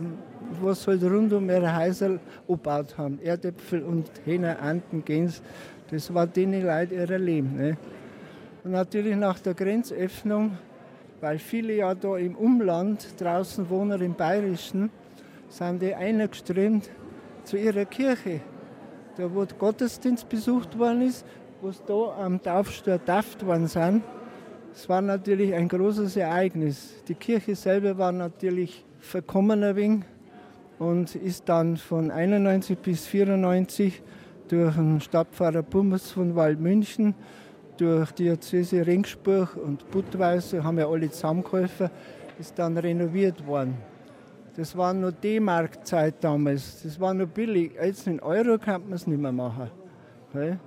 S7: was halt rund um ihre Heisel gebaut haben. Erdäpfel und Hähner, Enten, Gänse. Das war denen Leute ihr Leben. Ne? Und natürlich nach der Grenzöffnung weil viele ja da im Umland draußen wohnen, im Bayerischen, sind die eingeströmt zu ihrer Kirche. Da, wo der Gottesdienst besucht worden ist, wo sie da am Taufstuhl tauft worden sind, es war natürlich ein großes Ereignis. Die Kirche selber war natürlich verkommen ein wenig und ist dann von 91 bis 94 durch den Stadtpfarrer Bummers von Waldmünchen, durch Diözese Ringsburg und Budweiser, haben ja alle zusammengeholfen, ist dann renoviert worden. Das war nur D-Mark-Zeit damals. Das war nur billig. Jetzt in Euro kann man es nicht mehr machen. Okay?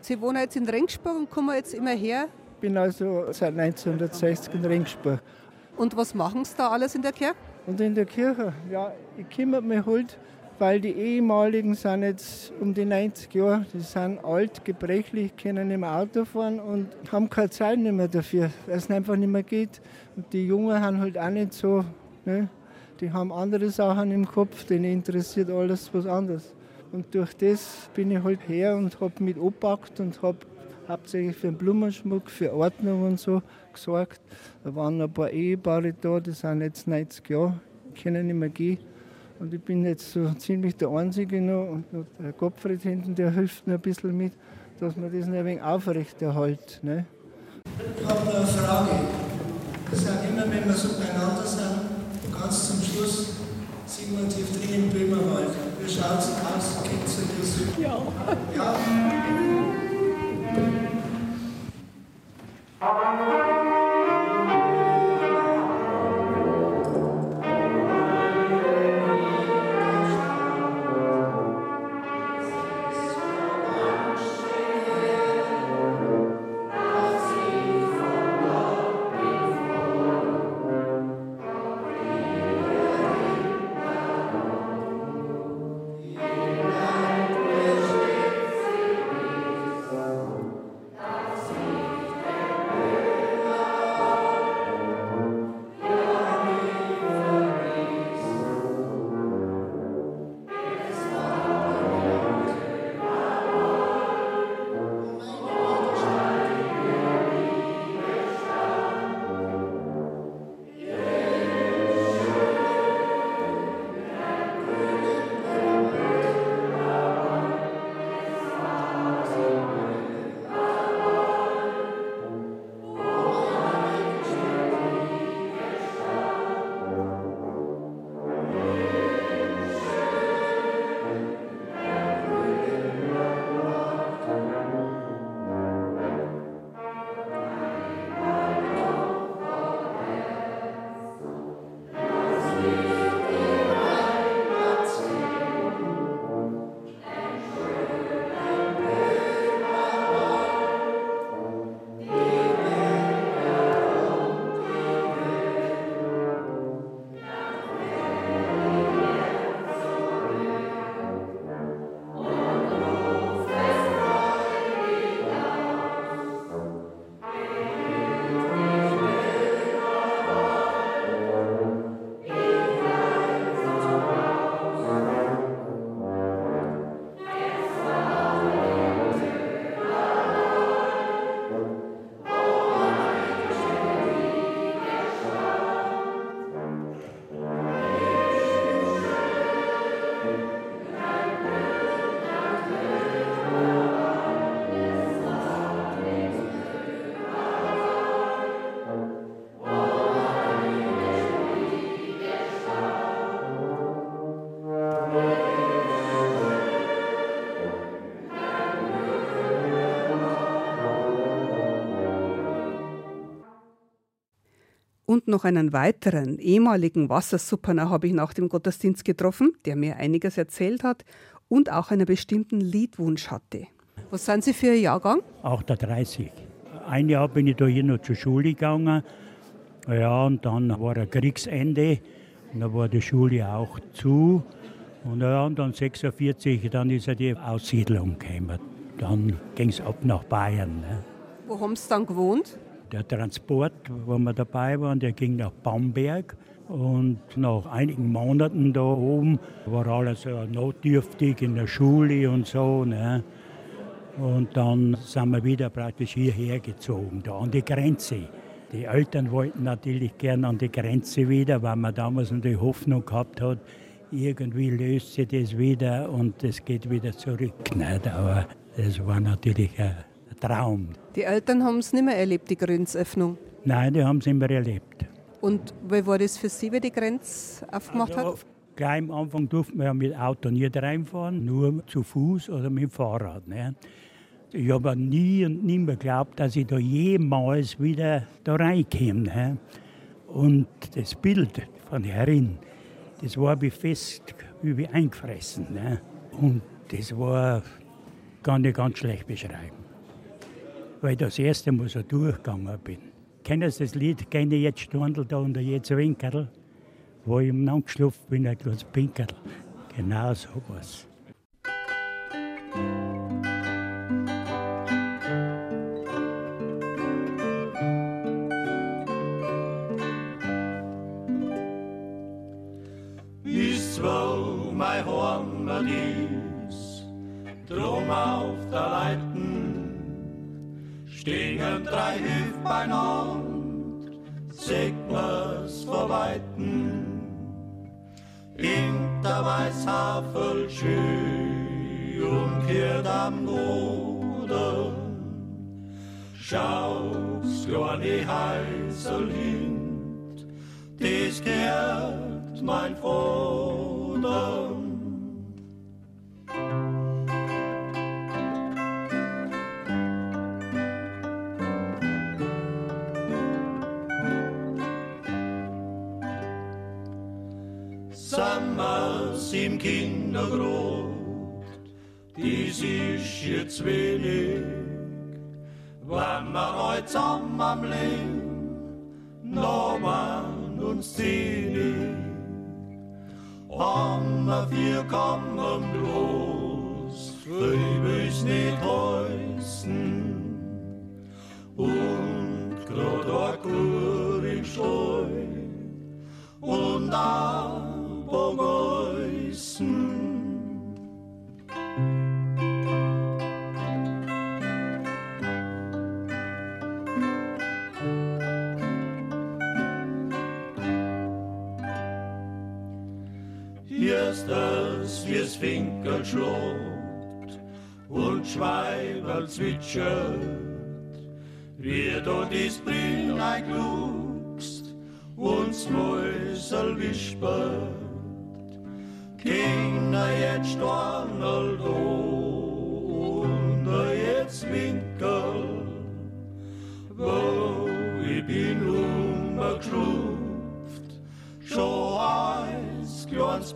S2: Sie wohnen jetzt in Ringsburg und kommen jetzt immer her?
S7: Ich bin also seit 1960 in Ringsburg.
S2: Und was machen Sie da alles in der Kirche?
S7: Und in der Kirche, ja, ich kümmere mich halt, weil die ehemaligen sind jetzt um die 90 Jahre, die sind alt, gebrechlich, können nicht mehr Auto fahren und haben keine Zeit mehr dafür, weil es einfach nicht mehr geht. Und die Jungen haben halt auch nicht so, ne? die haben andere Sachen im Kopf, denen interessiert alles was anderes. Und durch das bin ich halt her und habe mit angepackt und habe hauptsächlich für den Blumenschmuck, für Ordnung und so gesorgt. Da waren ein paar Ehepaare da, die sind jetzt 90 Jahre, können nicht mehr gehen. Und ich bin jetzt so ziemlich der Einzige noch und der Gottfried hinten, der hilft mir ein bisschen mit, dass man das noch ein wenig aufrechterhält. Ne?
S8: Ich habe noch eine Frage. Wir sind immer, wenn wir so beieinander sind, ganz zum Schluss, singen wir tief drin im Böhmerwald. Wie schaut es aus? Kennt ihr das? Ja. Ja?
S2: Und noch einen weiteren ehemaligen Wassersuppener habe ich nach dem Gottesdienst getroffen, der mir einiges erzählt hat und auch einen bestimmten Liedwunsch hatte. Was sind Sie für ein Jahrgang?
S9: 38. Ein Jahr bin ich da hier noch zur Schule gegangen. Ja, und dann war ein Kriegsende. Und da war die Schule auch zu. Und, ja, und dann 46, dann ist ja die Aussiedlung gekommen. Dann ging es ab nach Bayern. Ne?
S2: Wo haben Sie dann gewohnt?
S9: Der Transport, wo wir dabei waren, der ging nach Bamberg. Und nach einigen Monaten da oben war alles so notdürftig in der Schule und so. Ne? Und dann sind wir wieder praktisch hierher gezogen, da an die Grenze. Die Eltern wollten natürlich gern an die Grenze wieder, weil man damals die Hoffnung gehabt hat, irgendwie löst sich das wieder und es geht wieder zurück. Nicht? Aber das war natürlich ein Traum.
S2: Die Eltern haben es nicht mehr erlebt, die Grenzöffnung.
S9: Nein, die haben es immer erlebt.
S2: Und wie war das für Sie, wie die Grenze aufgemacht
S9: also,
S2: hat?
S9: Gleich am Anfang durften wir ja mit Auto nicht reinfahren, nur zu Fuß oder mit dem Fahrrad. Ne? Ich habe nie und nie mehr geglaubt, dass ich da jemals wieder da reinkomme. Ne? Und das Bild von herin, das war wie fest, wie eingefressen. Ne? Und das war, kann ich ganz schlecht beschreiben. Weil ich das erste Mal so durchgegangen bin. Kennen Sie das Lied, kenne jetzt Storndl da und jetzt Winkel? Wo ich im geschlafen bin, ein kleines Pinkel. Genau so was.
S5: drum auf der Leiten stehen drei Hüfbeinaund, seht mir's verweiten. In der Weißhavel schön umkehrt am Boden, schaust du an die Heißelhind, das gehört mein Vater. Im Kindergrund, dies ist jetzt wenig, wenn wir heute zusammen am Leben, noch man uns zehnig, haben wir kommen bloß, für uns nicht heißen, und grad ein Kur im Streu, und ein Bogoisen. Wie es Finkel schlägt und Schweiber zwitschert, wie du dies Brünnlein glugst und Mäusel wispert. Kinder jetzt Stornel und jetzt Winkel, wo ich bin umgeschlupft, schon als kleines.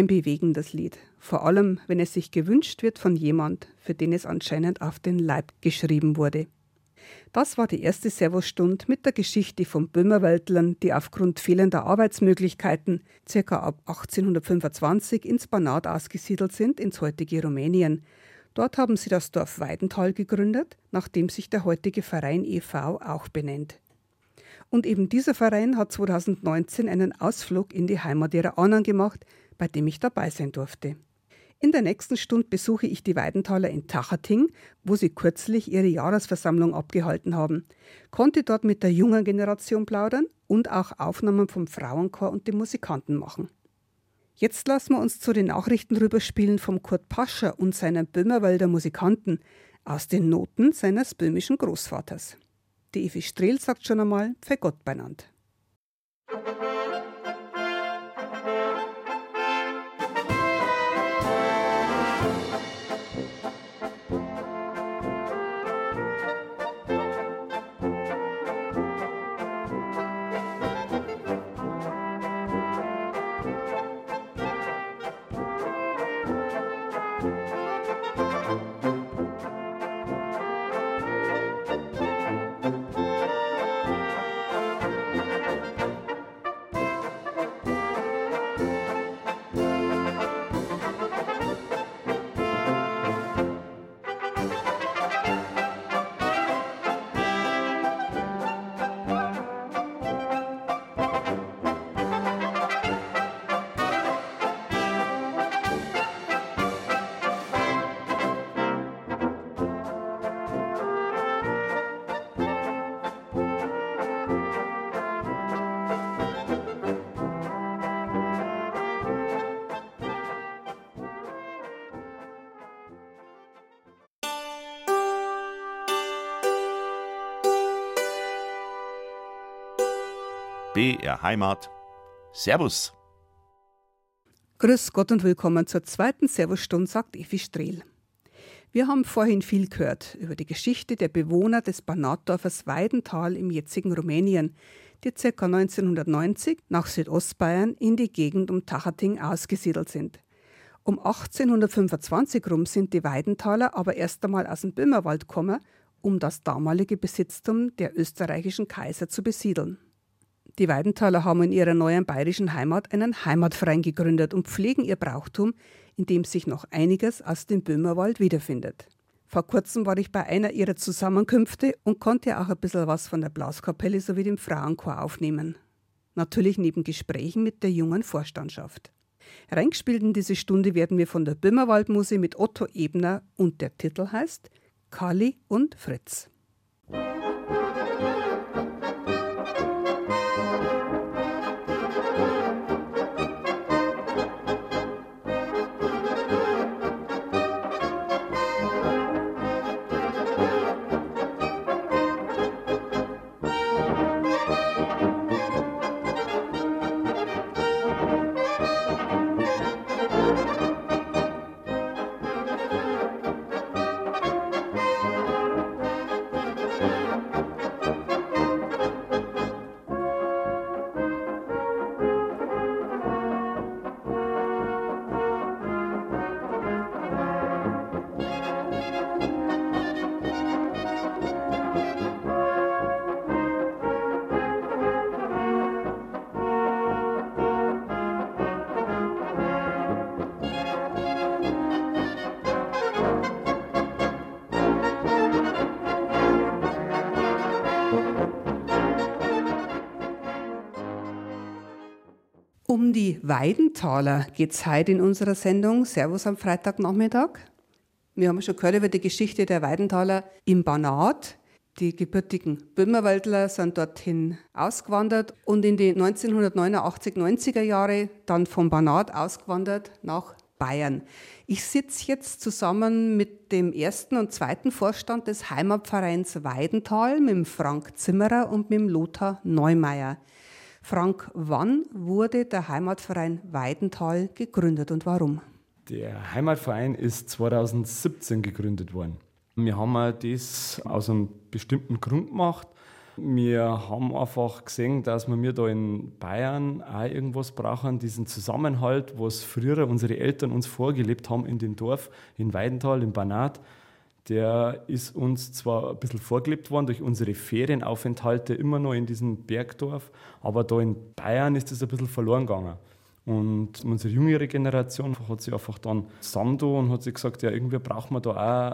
S2: Ein bewegendes Lied, vor allem wenn es sich gewünscht wird von jemand, für den es anscheinend auf den Leib geschrieben wurde. Das war die erste Servosstund mit der Geschichte von Böhmerweltlern, die aufgrund fehlender Arbeitsmöglichkeiten ca. ab 1825 ins Banat ausgesiedelt sind, ins heutige Rumänien. Dort haben sie das Dorf Weidental gegründet, nachdem sich der heutige Verein e.V. auch benennt. Und eben dieser Verein hat 2019 einen Ausflug in die Heimat ihrer Ahnen gemacht, bei dem ich dabei sein durfte. In der nächsten Stunde besuche ich die Weidenthaler in Tachating, wo sie kürzlich ihre Jahresversammlung abgehalten haben, konnte dort mit der jungen Generation plaudern und auch Aufnahmen vom Frauenchor und den Musikanten machen. Jetzt lassen wir uns zu den Nachrichten rüberspielen vom Kurt Pascher und seinen Böhmerwälder Musikanten aus den Noten seines böhmischen Großvaters. Die Evi Strehl sagt schon einmal, für Gott beinand.
S1: BR Heimat. Servus.
S2: Grüß Gott und willkommen zur zweiten Servusstunde, sagt Evi Strehl. Wir haben vorhin viel gehört über die Geschichte der Bewohner des Banatdorfers Weidental im jetzigen Rumänien, die ca. 1990 nach Südostbayern in die Gegend um Tachating ausgesiedelt sind. Um 1825 rum sind die Weidenthaler aber erst einmal aus dem Böhmerwald gekommen, um das damalige Besitztum der österreichischen Kaiser zu besiedeln. Die Weidenthaler haben in ihrer neuen bayerischen Heimat einen Heimatverein gegründet und pflegen ihr Brauchtum, in dem sich noch einiges aus dem Böhmerwald wiederfindet. Vor kurzem war ich bei einer ihrer Zusammenkünfte und konnte auch ein bisschen was von der Blaskapelle sowie dem Frauenchor aufnehmen. Natürlich neben Gesprächen mit der jungen Vorstandschaft. Reingespielt in diese Stunde werden wir von der Böhmerwaldmuse mit Otto Ebner und der Titel heißt Kali und Fritz. Weidenthaler geht es heute in unserer Sendung. Servus am Freitagnachmittag. Wir haben schon gehört über die Geschichte der Weidenthaler im Banat. Die gebürtigen Böhmerwaldler sind dorthin ausgewandert und in die 1989, 90er Jahre dann vom Banat ausgewandert nach Bayern. Ich sitze jetzt zusammen mit dem ersten und zweiten Vorstand des Heimatvereins Weidental, mit dem Frank Zimmerer und mit dem Lothar Neumeier. Frank, wann wurde der Heimatverein Weidental gegründet und warum?
S10: Der Heimatverein ist 2017 gegründet worden. Wir haben das aus einem bestimmten Grund gemacht. Wir haben einfach gesehen, dass wir mir da in Bayern auch irgendwas brauchen, diesen Zusammenhalt, was früher unsere Eltern uns vorgelebt haben in dem Dorf, in Weidental, im Banat der ist uns zwar ein bisschen vorgelebt worden durch unsere Ferienaufenthalte immer noch in diesem Bergdorf, aber da in Bayern ist das ein bisschen verloren gegangen. Und unsere jüngere Generation hat sich einfach dann zusammen und hat sich gesagt, ja, irgendwie brauchen wir da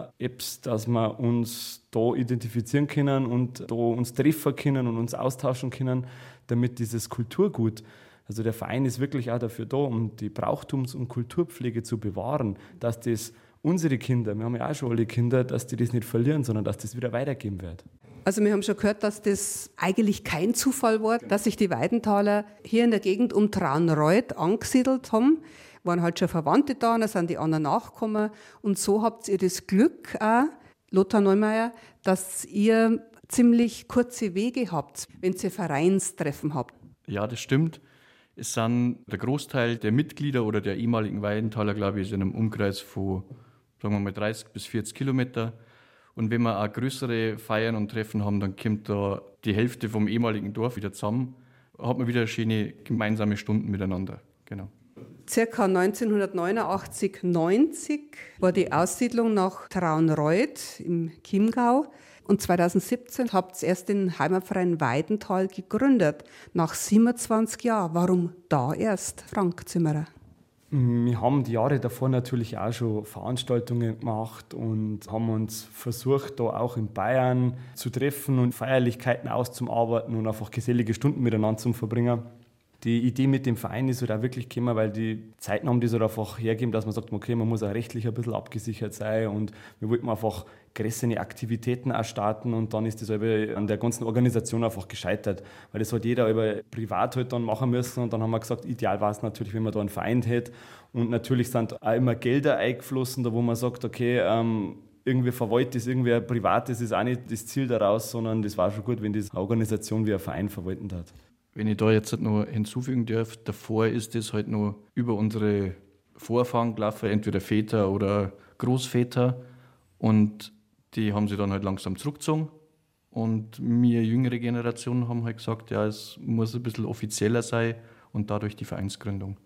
S10: auch Apps, dass wir uns da identifizieren können und da uns treffen können und uns austauschen können, damit dieses Kulturgut, also der Verein ist wirklich auch dafür da, um die Brauchtums- und Kulturpflege zu bewahren, dass das unsere Kinder, wir haben ja auch schon alle Kinder, dass die das nicht verlieren, sondern dass das wieder weitergeben wird.
S2: Also wir haben schon gehört, dass das eigentlich kein Zufall war, dass sich die Weidenthaler hier in der Gegend um Traunreuth angesiedelt haben. Waren halt schon Verwandte da, dann sind die anderen nachgekommen. Und so habt ihr das Glück auch, Lothar Neumeier, dass ihr ziemlich kurze Wege habt, wenn ihr Vereinstreffen habt.
S11: Ja, das stimmt. Es sind der Großteil der Mitglieder oder der ehemaligen Weidenthaler, glaube ich, ist in einem Umkreis von sagen wir mal 30 bis 40 Kilometer. Und wenn wir auch größere Feiern und Treffen haben, dann kommt da die Hälfte vom ehemaligen Dorf wieder zusammen. Hat man wieder schöne gemeinsame Stunden miteinander. Genau.
S2: Circa 1989, 90 war die Aussiedlung nach Traunreuth im Chiemgau. Und 2017 habt ihr erst den Heimatverein Weidental gegründet. Nach 27 Jahren. Warum da erst, Frank Zimmerer?
S10: Wir haben die Jahre davor natürlich auch schon Veranstaltungen gemacht und haben uns versucht, da auch in Bayern zu treffen und Feierlichkeiten auszuarbeiten und einfach gesellige Stunden miteinander zu verbringen. Die Idee mit dem Verein ist halt auch wirklich gekommen, weil die Zeiten haben das halt einfach hergegeben, dass man sagt, okay, man muss auch rechtlich ein bisschen abgesichert sein und wir wollten einfach größere Aktivitäten auch starten und dann ist das an der ganzen Organisation einfach gescheitert, weil das hat jeder über privat halt dann machen müssen und dann haben wir gesagt, ideal war es natürlich, wenn man da einen Verein hätte und natürlich sind auch immer Gelder eingeflossen, da wo man sagt, okay, ähm, irgendwie verwaltet das irgendwer privat, das ist auch nicht das Ziel daraus, sondern das war schon gut, wenn das eine Organisation wie ein Verein verwalten hat.
S11: Wenn ich da jetzt noch hinzufügen darf, davor ist es halt noch über unsere Vorfahren gelaufen, entweder Väter oder Großväter. Und die haben sie dann halt langsam zurückgezogen. Und wir jüngere Generationen haben halt gesagt, ja, es muss ein bisschen offizieller sein und dadurch die Vereinsgründung.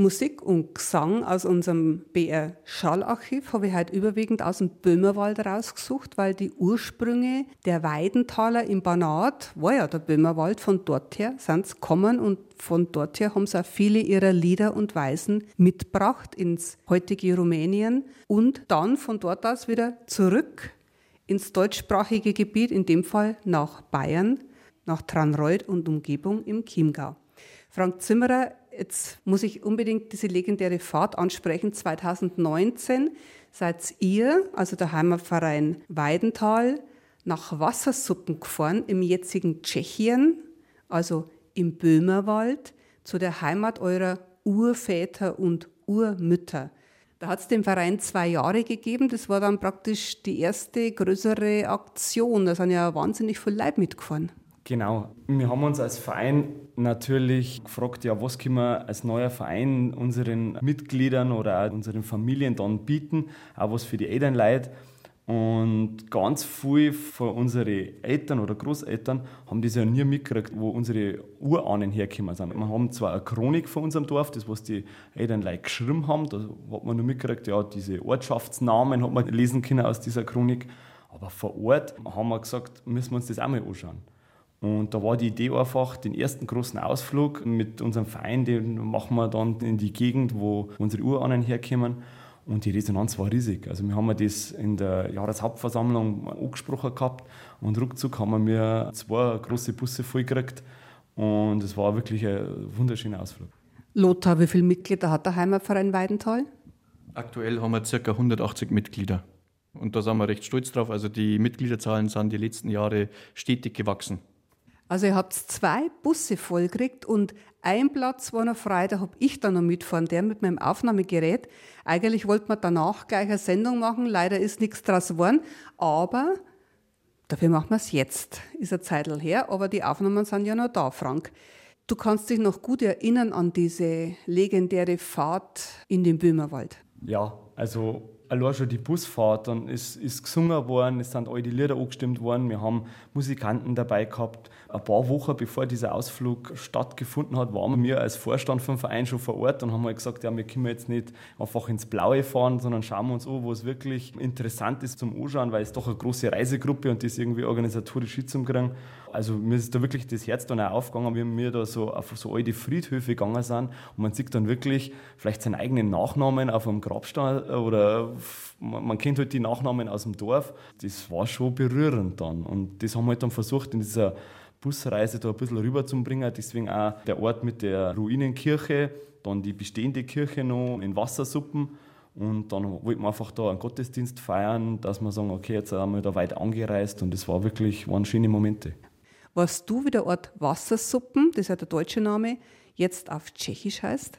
S2: Musik und Gesang aus unserem BR Schallarchiv habe ich heute überwiegend aus dem Böhmerwald rausgesucht, weil die Ursprünge der Weidenthaler im Banat war ja der Böhmerwald. Von dort her sind sie gekommen und von dort her haben sie auch viele ihrer Lieder und Weisen mitgebracht ins heutige Rumänien und dann von dort aus wieder zurück ins deutschsprachige Gebiet, in dem Fall nach Bayern, nach Tranreuth und Umgebung im Chiemgau. Frank Zimmerer Jetzt muss ich unbedingt diese legendäre Fahrt ansprechen. 2019 seid ihr, also der Heimatverein Weidental, nach Wassersuppen gefahren im jetzigen Tschechien, also im Böhmerwald, zu der Heimat eurer Urväter und Urmütter. Da hat es dem Verein zwei Jahre gegeben. Das war dann praktisch die erste größere Aktion. Da sind ja wahnsinnig viel Leib mitgefahren.
S10: Genau. Wir haben uns als Verein natürlich gefragt, ja, was können wir als neuer Verein unseren Mitgliedern oder auch unseren Familien dann bieten, auch was für die Elternleute. Und ganz viel von unseren Eltern oder Großeltern haben das ja nie mitgekriegt, wo unsere Urahnen hergekommen sind. Wir haben zwar eine Chronik von unserem Dorf, das was die Elternleute geschrieben haben, da hat man nur mitgekriegt, ja, diese Ortschaftsnamen hat man lesen können aus dieser Chronik. Aber vor Ort haben wir gesagt, müssen wir uns das auch mal anschauen. Und da war die Idee einfach, den ersten großen Ausflug mit unserem Verein, den machen wir dann in die Gegend, wo unsere Urahnen herkommen. Und die Resonanz war riesig. Also wir haben das in der Jahreshauptversammlung angesprochen gehabt und ruckzuck haben wir zwei große Busse vollgekriegt. Und es war wirklich ein wunderschöner Ausflug.
S2: Lothar, wie viele Mitglieder hat der Heimatverein Weidenthal?
S11: Aktuell haben wir ca. 180 Mitglieder. Und da sind wir recht stolz drauf. Also die Mitgliederzahlen sind die letzten Jahre stetig gewachsen.
S2: Also ihr habt zwei Busse vollgekriegt und ein Platz war noch frei, da habe ich dann noch mitfahren, der mit meinem Aufnahmegerät. Eigentlich wollte man danach gleich eine Sendung machen, leider ist nichts draus geworden, aber dafür machen wir es jetzt. Ist eine Zeit her, aber die Aufnahmen sind ja noch da, Frank. Du kannst dich noch gut erinnern an diese legendäre Fahrt in den Böhmerwald.
S10: Ja, also allein schon die Busfahrt, dann ist, ist gesungen worden, es sind all die Lieder angestimmt worden, wir haben Musikanten dabei gehabt. Ein paar Wochen bevor dieser Ausflug stattgefunden hat, waren wir als Vorstand vom Verein schon vor Ort und haben halt gesagt, ja, wir können jetzt nicht einfach ins Blaue fahren, sondern schauen wir uns an, wo es wirklich interessant ist zum Anschauen, weil es doch eine große Reisegruppe und das irgendwie organisatorisch hinzukriegen. Also mir ist da wirklich das Herz dann auch aufgegangen, wie wir da so auf so alte Friedhöfe gegangen sind und man sieht dann wirklich vielleicht seinen eigenen Nachnamen auf einem Grabstein oder man kennt halt die Nachnamen aus dem Dorf. Das war schon berührend dann und das haben wir halt dann versucht in dieser Busreise da ein bisschen rüberzubringen. Deswegen auch der Ort mit der Ruinenkirche, dann die bestehende Kirche noch in Wassersuppen. Und dann wollten wir einfach da einen Gottesdienst feiern, dass wir sagen, okay, jetzt sind wir da weit angereist und das war wirklich, waren schöne Momente.
S2: Warst du wie der Ort Wassersuppen, das ist ja der deutsche Name, jetzt auf Tschechisch heißt?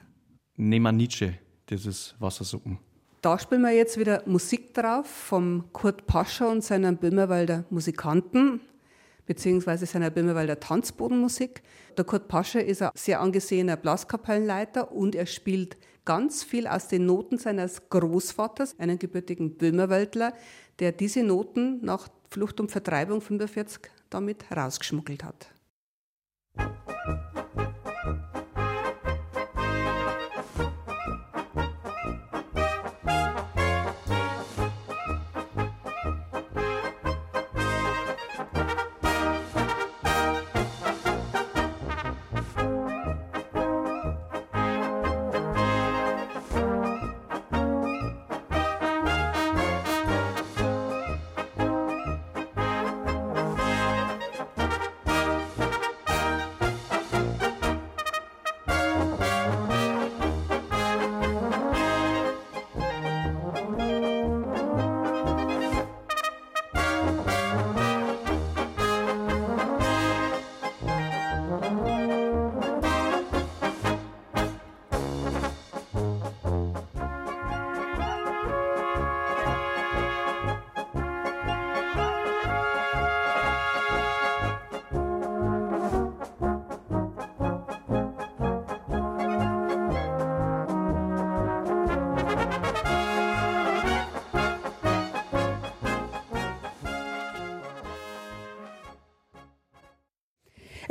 S11: Nemanice, das ist Wassersuppen.
S2: Da spielen wir jetzt wieder Musik drauf vom Kurt Pascher und seinen Böhmerwalder Musikanten, beziehungsweise seiner Böhmerwalder Tanzbodenmusik. Der Kurt Pascher ist ein sehr angesehener Blaskapellenleiter und er spielt ganz viel aus den Noten seines Großvaters, einen gebürtigen Böhmerwaldler, der diese Noten nach Flucht und Vertreibung 45 damit rausgeschmuggelt hat.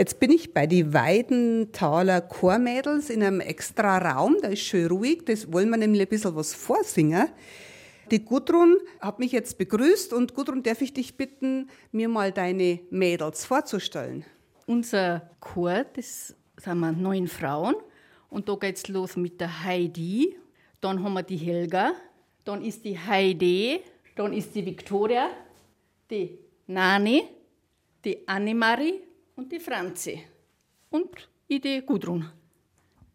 S2: Jetzt bin ich bei die Weidenthaler Chormädels in einem extra Raum, da ist schön ruhig, das wollen wir nämlich ein bisschen was vorsingen. Die Gudrun hat mich jetzt begrüßt und Gudrun, darf ich dich bitten, mir mal deine Mädels vorzustellen?
S12: Unser Chor, das sind wir neun Frauen. Und da geht's los mit der Heidi, dann haben wir die Helga, dann ist die Heidi, dann ist die Victoria, die Nani, die Annemarie und die Franzi. Und ich die Gudrun.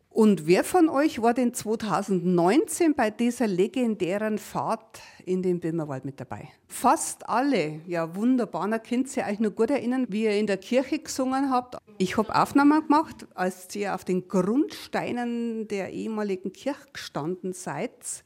S2: Und wer von euch war denn 2019 bei dieser legendären Fahrt in den Böhmerwald mit dabei? Fast alle. Ja, wunderbar. Da könnt ihr euch nur gut erinnern, wie ihr in der Kirche gesungen habt. Ich habe Aufnahmen gemacht, als ihr auf den Grundsteinen der ehemaligen Kirche gestanden seid.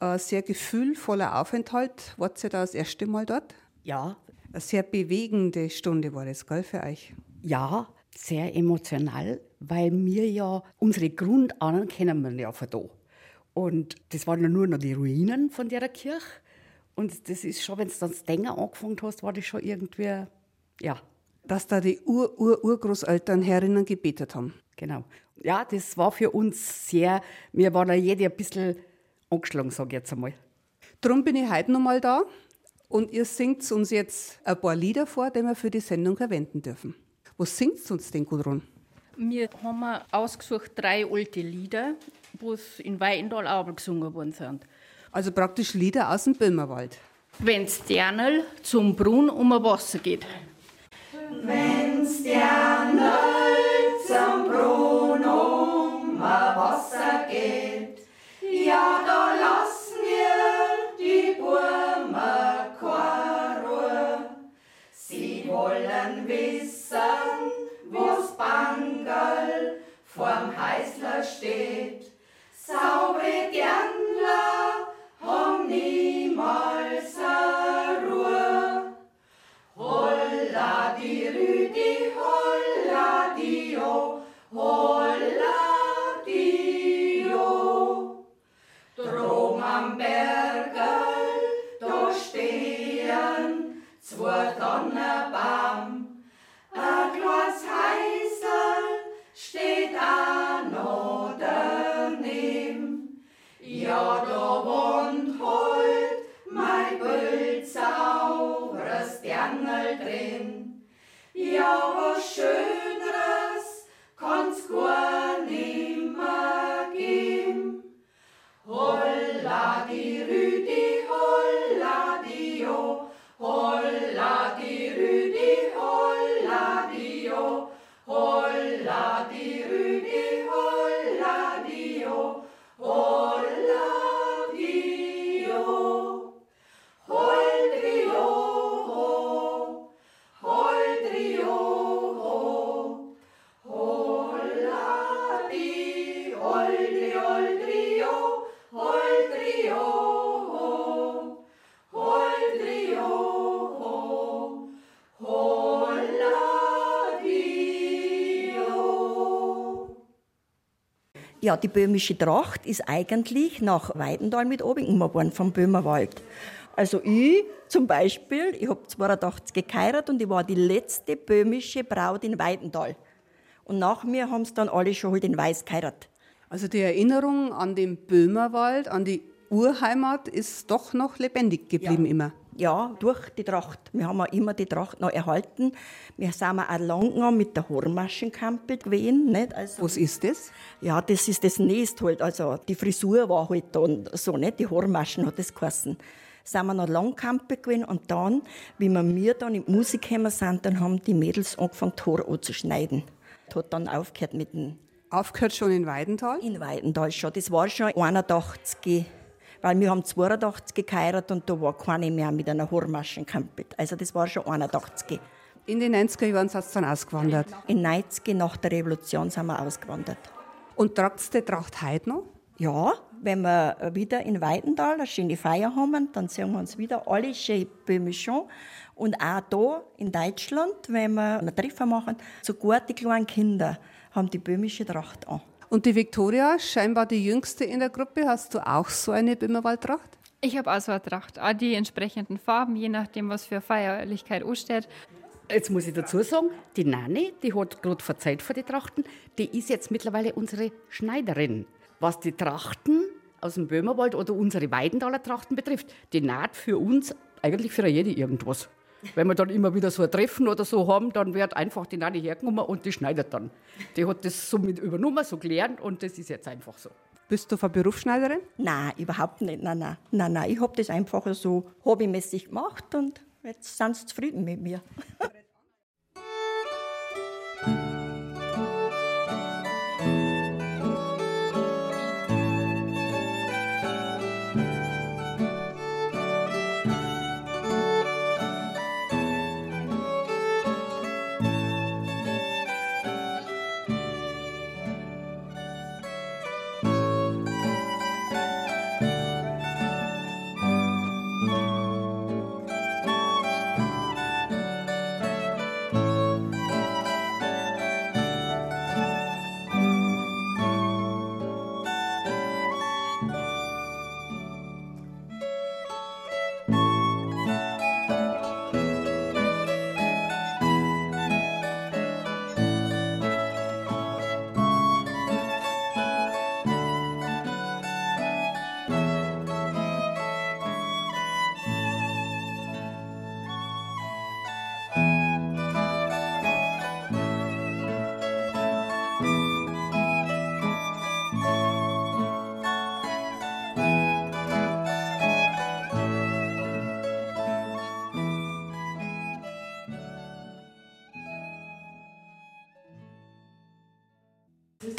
S2: Ein sehr gefühlvoller Aufenthalt. Wart ihr da das erste Mal dort?
S13: Ja,
S2: eine sehr bewegende Stunde war das, gell, für euch?
S13: Ja, sehr emotional, weil wir ja unsere Grundahnen kennen wir ja von da. Und das waren ja nur noch die Ruinen von der Kirche. Und das ist schon, wenn du dann das Denken angefangen hast, war das schon irgendwie, ja.
S2: Dass da die Ur-Ur-Urgroßeltern herinnen gebetet haben.
S13: Genau. Ja, das war für uns sehr, wir waren ja jede ein bisschen angeschlagen, sage ich jetzt einmal.
S2: Darum bin ich heute noch mal da und ihr singt uns jetzt ein paar Lieder vor, die wir für die Sendung verwenden dürfen. Was singt uns denn, Gudrun?
S12: Wir haben ausgesucht drei alte Lieder, wo es in Weidendal auch gesungen worden sind.
S2: Also praktisch Lieder aus dem Böhmerwald.
S12: Wenn's Sternel zum Brunnen um ein Wasser geht.
S14: Wenn's Sternel zum Brunnen um ein Wasser geht, ja, da wissen, wo's Bangerl vorm Heißler steht. Saubere Dirndler haben niemals Ja, was Schöneres. Kann's gar nimmer
S13: Ja, die böhmische Tracht ist eigentlich nach Weidendal mit oben worden vom Böhmerwald. Also ich zum Beispiel, ich habe 82 geheiratet und ich war die letzte böhmische Braut in Weidendal. Und nach mir haben es dann alle schon halt in Weiß geheiratet.
S2: Also die Erinnerung an den Böhmerwald, an die Urheimat ist doch noch lebendig geblieben
S13: Ja.
S2: immer.
S13: Ja, durch die Tracht. Wir haben auch immer die Tracht noch erhalten. Wir sind auch lang gegangen mit der Hormaschenkampel gewesen. Nicht? Also,
S2: Was ist das?
S13: Ja, das ist das Nest halt. Also die Frisur war halt dann so, nicht? Die Hormaschen hat das geheißen. Sind wir noch lang Kampel gewesen und dann, wie wir mir dann in die Musik gekommen sind, dann haben die Mädels angefangen, Tor anzuschneiden. Hat dann aufgehört mit dem
S2: Aufgehört schon in Weidental?
S13: in Weidental schon. Das war schon 81. Weil wir haben 82 geheiratet und da war keine mehr mit einer Hormaschenkampel. Also das war schon 81.
S2: In den 90er Jahren seid ihr dann ausgewandert.
S13: In 90 nach der Revolution sind wir ausgewandert.
S2: Und tragt die Tracht heute noch?
S13: Ja, wenn wir wieder in Weidental eine schöne Feier haben, dann sehen wir uns wieder alle schön böhmisch an. Und auch da in Deutschland, wenn wir einen Treffen machen, sogar die kleinen Kinder haben die böhmische Tracht an.
S2: Und die Viktoria, scheinbar die jüngste in der Gruppe, hast du auch so eine Böhmerwaldtracht?
S15: Ich habe auch so eine Tracht, auch die entsprechenden Farben, je nachdem, was für Feierlichkeit ansteht. Jetzt muss ich dazu sagen, die Nani, die hat gerade verzeiht für die Trachten, die ist jetzt mittlerweile unsere Schneiderin. Was die Trachten aus dem Böhmerwald oder unsere Weidendaler Trachten betrifft, die naht für uns eigentlich für jede irgendwas. Wenn wir dann immer wieder so ein Treffen oder so haben, dann wird einfach die Nani hergenommen und die schneidet dann. Die hat das so mit übernommen, so gelernt und das ist jetzt einfach so.
S2: Bist du von Berufsschneiderin?
S13: Nein, überhaupt nicht. Nein, nein. Nein, nein. Ich habe das einfach so hobbymäßig gemacht und jetzt sind sie zufrieden mit mir.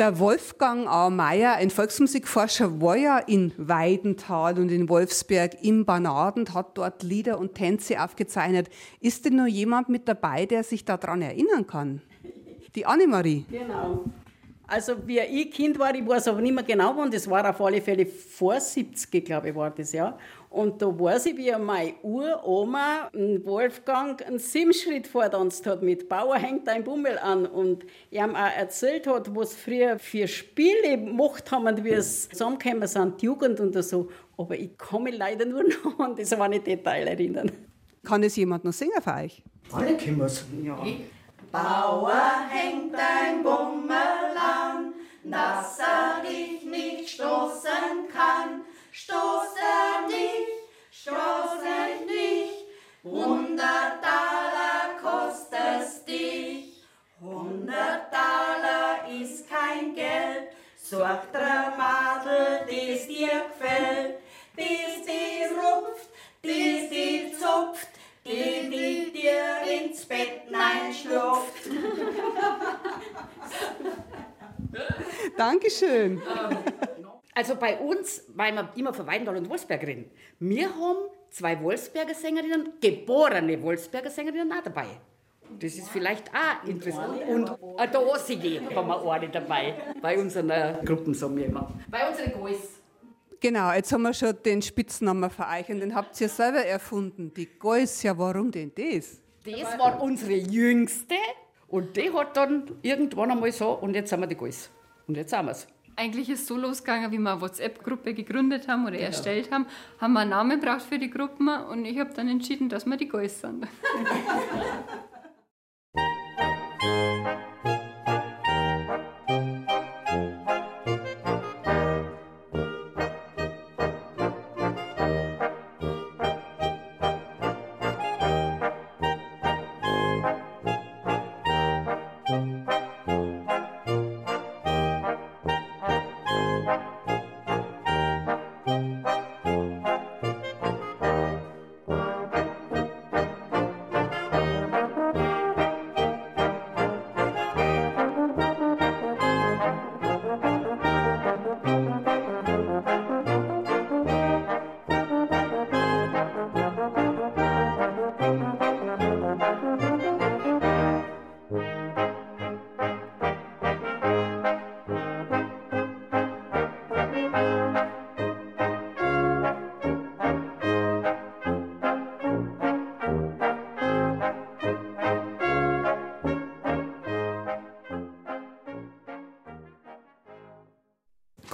S2: Der Wolfgang A. Meyer, ein Volksmusikforscher, war ja in Weidenthal und in Wolfsberg im Banadend, hat dort Lieder und Tänze aufgezeichnet. Ist denn noch jemand mit dabei, der sich daran erinnern kann? Die Annemarie.
S16: Genau. Also wie ich Kind war, ich weiß aber nicht mehr genau wann, das war auf alle Fälle vor 70, glaube ich, war das, ja. Und da weiß ich, wie meine Uroma, Wolfgang, einen Simschritt vortanzt hat mit Bauer hängt ein Bummel an und ihm auch erzählt hat, was früher für Spiele gemacht haben und wie es zusammengekommen sind, die Jugend und so. Aber ich kann mich leider nur noch an das war nicht Detail erinnern.
S2: Kann das jemand noch singen für euch?
S16: Alle können wir es. Ja.
S14: Bauer hängt ein Bummel an, dass er dich nicht stoßen kann. Stoß er dich, stoß er nicht, hundert Taler kostet es dich. Hundert Taler ist kein Geld, such der Madel, das dir gefällt, das die rupft, das die zupft, die, die dir ins Bett schlupft.
S2: Dankeschön.
S15: Also bei uns, weil wir immer von Weidendal und Wolfsberg reden, wir haben zwei Wolfsberger Sängerinnen, geborene Wolfsberger Sängerinnen auch dabei. Das ist vielleicht auch interessant. Und eine Dosige haben wir eine dabei. Bei unseren Gruppen, sagen wir immer. Bei unseren Gois.
S2: Genau, jetzt haben wir schon den Spitznamen für euch und den habt ihr selber erfunden. Die Geuss, ja warum denn das?
S15: Das war unsere Jüngste und die hat dann irgendwann einmal so, und jetzt sind wir die Geuss. Und jetzt haben wir es.
S17: Eigentlich ist es so losgegangen, wie wir eine WhatsApp-Gruppe gegründet haben oder genau. erstellt haben, haben wir einen Namen braucht für die Gruppen und ich habe dann entschieden, dass wir die Geuss sind.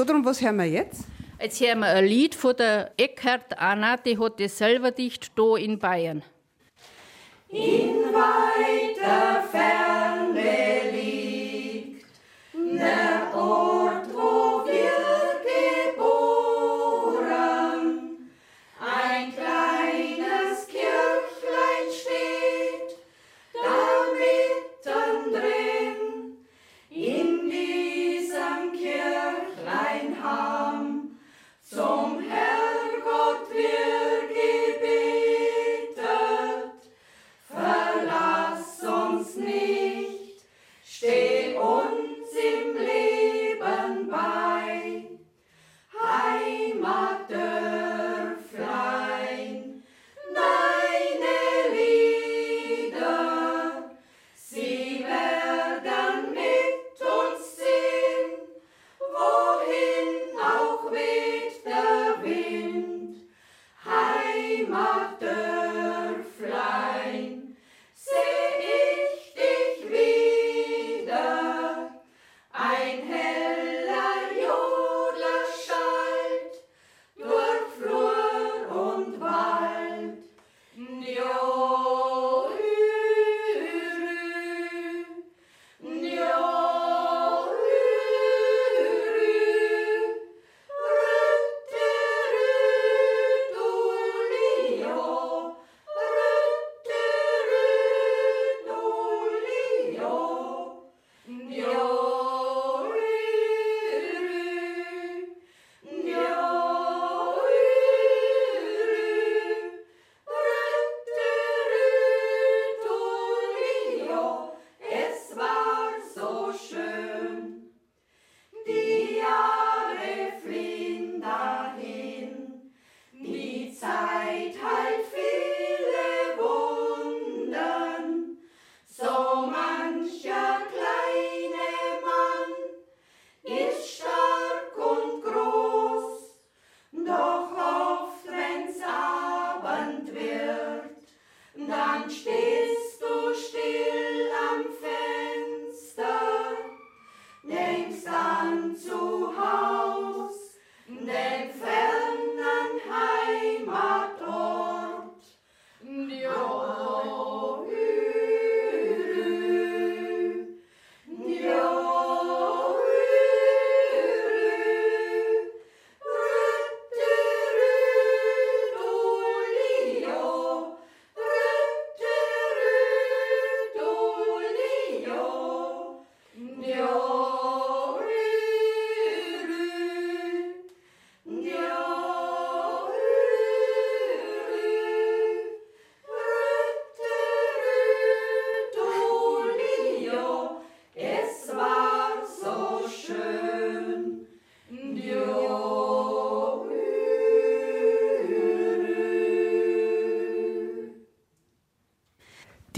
S2: Gudrun, was hören wir jetzt?
S12: Jetzt hören wir ein Lied von der Eckhard Anna, die hat das selber dicht da in Bayern.
S14: in weiter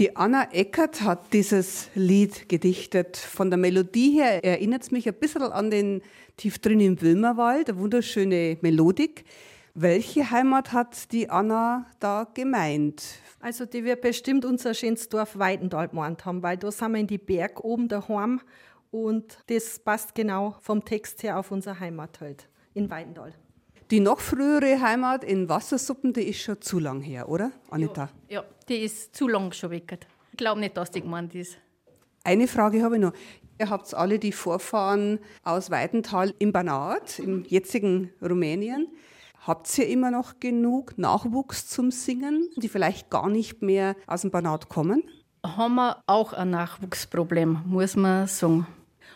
S14: Die
S2: Anna Eckert hat dieses Lied gedichtet. Von der Melodie her erinnert es mich ein bisschen an den Tief drin im Wilmerwald, eine wunderschöne Melodik. Welche Heimat hat die Anna da gemeint?
S18: Also die wird bestimmt unser schönes Dorf Weidendal gemeint haben, weil da sind wir in die Berg oben daheim und das passt genau vom Text her auf unsere Heimat halt in Weidendal.
S2: Die noch frühere Heimat in Wassersuppen, die ist schon zu lang her, oder, Anita?
S12: Ja, die ist zu lang schon weg. Ich glaube nicht, dass die gemeint ist.
S2: Eine Frage habe ich noch. Ihr habt alle die Vorfahren aus Weidental im Banat, im jetzigen Rumänien. Habt ihr immer noch genug Nachwuchs zum Singen, die vielleicht gar nicht mehr aus dem Banat kommen?
S12: Haben wir auch ein Nachwuchsproblem, muss man sagen.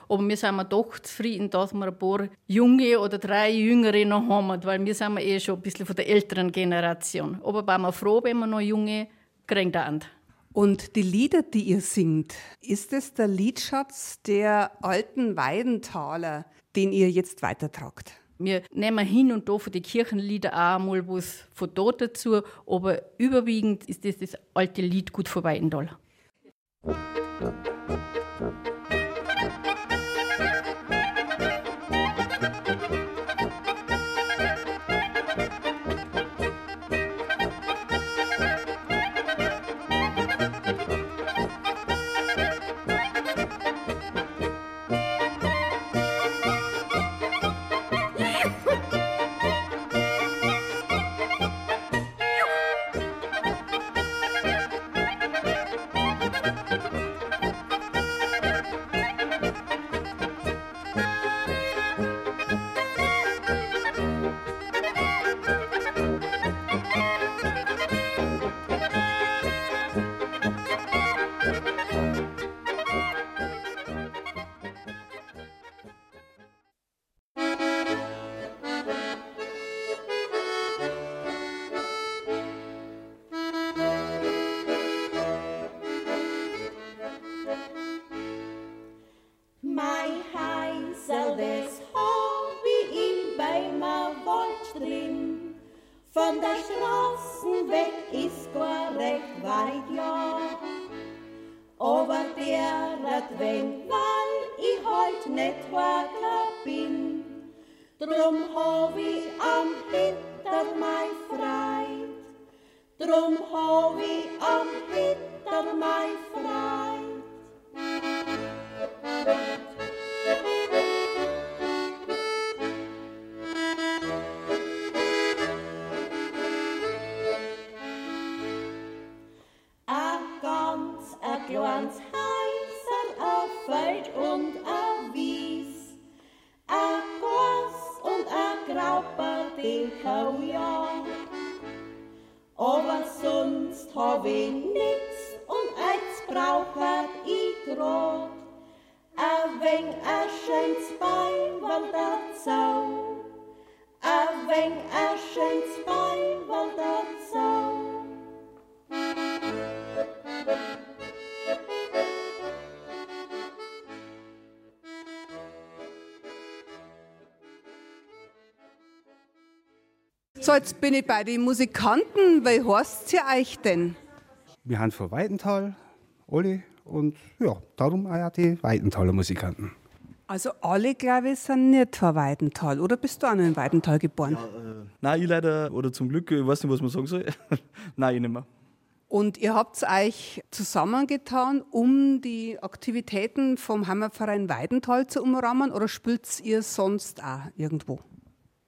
S12: Aber wir sind doch zufrieden, dass wir ein paar Junge oder drei Jüngere noch haben, weil wir sind eh schon ein bisschen von der älteren Generation. Aber wir froh, wenn wir noch Junge kriegen.
S2: Und die Lieder, die ihr singt, ist es der Liedschatz der alten Weidentaler, den ihr jetzt weitertragt?
S12: Wir nehmen hin und da von den Kirchenlieder auch mal was von dort dazu, aber überwiegend ist das das alte Lied gut von Weidendal.
S19: Von der Straßen weg ist gar recht weit, ja. Aber der rat wen, weil ich heut nicht wacker bin. Drum hab
S2: So, jetzt bin ich bei den Musikanten. Wie heißt ihr euch denn?
S20: Wir haben von Weidenthal alle und ja, darum auch ja die Weidenthaler Musikanten.
S2: Also alle, glaube ich, sind nicht von Weidenthal. Oder bist du auch noch in Weidenthal geboren?
S21: Nein, ich leider, oder zum Glück, ich weiß nicht, was man sagen soll. Nein, ich nicht mehr.
S2: Und ihr habt euch zusammengetan, um die Aktivitäten vom Heimatverein Weidenthal zu umrahmen oder spielt ihr sonst auch irgendwo?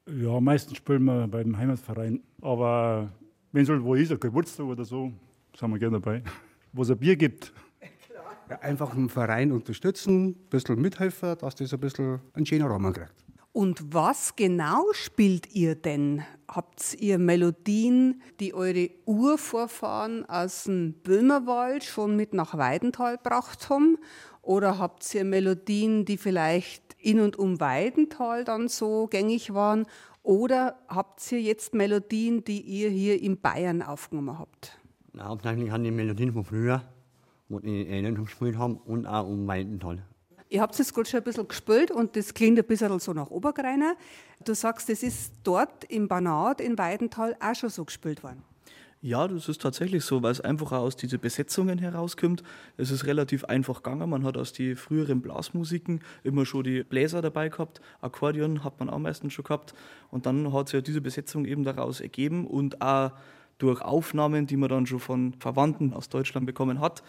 S22: Ja, meistens spielen wir beim Heimatverein. Aber wenn es halt wo ist, ein Geburtstag oder so, sind wir gerne dabei. Wo es ein Bier gibt.
S20: Ja, einfach den Verein unterstützen, ein bisschen mithelfen, dass das ein bisschen einen schönen Rahmen kriegt.
S2: Und was genau spielt ihr denn? Habt ihr Melodien, die eure Urvorfahren aus dem Böhmerwald schon mit nach Weidenthal gebracht haben? Oder habt ihr Melodien, die vielleicht in und um Weidenthal dann so gängig waren? Oder habt ihr jetzt Melodien, die ihr hier in Bayern aufgenommen habt?
S23: Hauptsächlich an die Melodien von früher, wo die Eltern gespielt haben und auch um Weidenthal.
S2: Ihr habt es gerade schon ein bisschen gespielt und das klingt ein bisschen so nach Obergreiner. Du sagst, das ist dort im Banat in Weidenthal auch schon so gespielt worden.
S21: Ja, das ist tatsächlich so, weil es einfach auch aus diesen Besetzungen herauskommt. Es ist relativ einfach gegangen. Man hat aus den früheren Blasmusiken immer schon die Bläser dabei gehabt. Akkordeon hat man auch meistens schon gehabt. Und dann hat sich ja diese Besetzung eben daraus ergeben und auch durch Aufnahmen, die man dann schon von Verwandten aus Deutschland bekommen hat,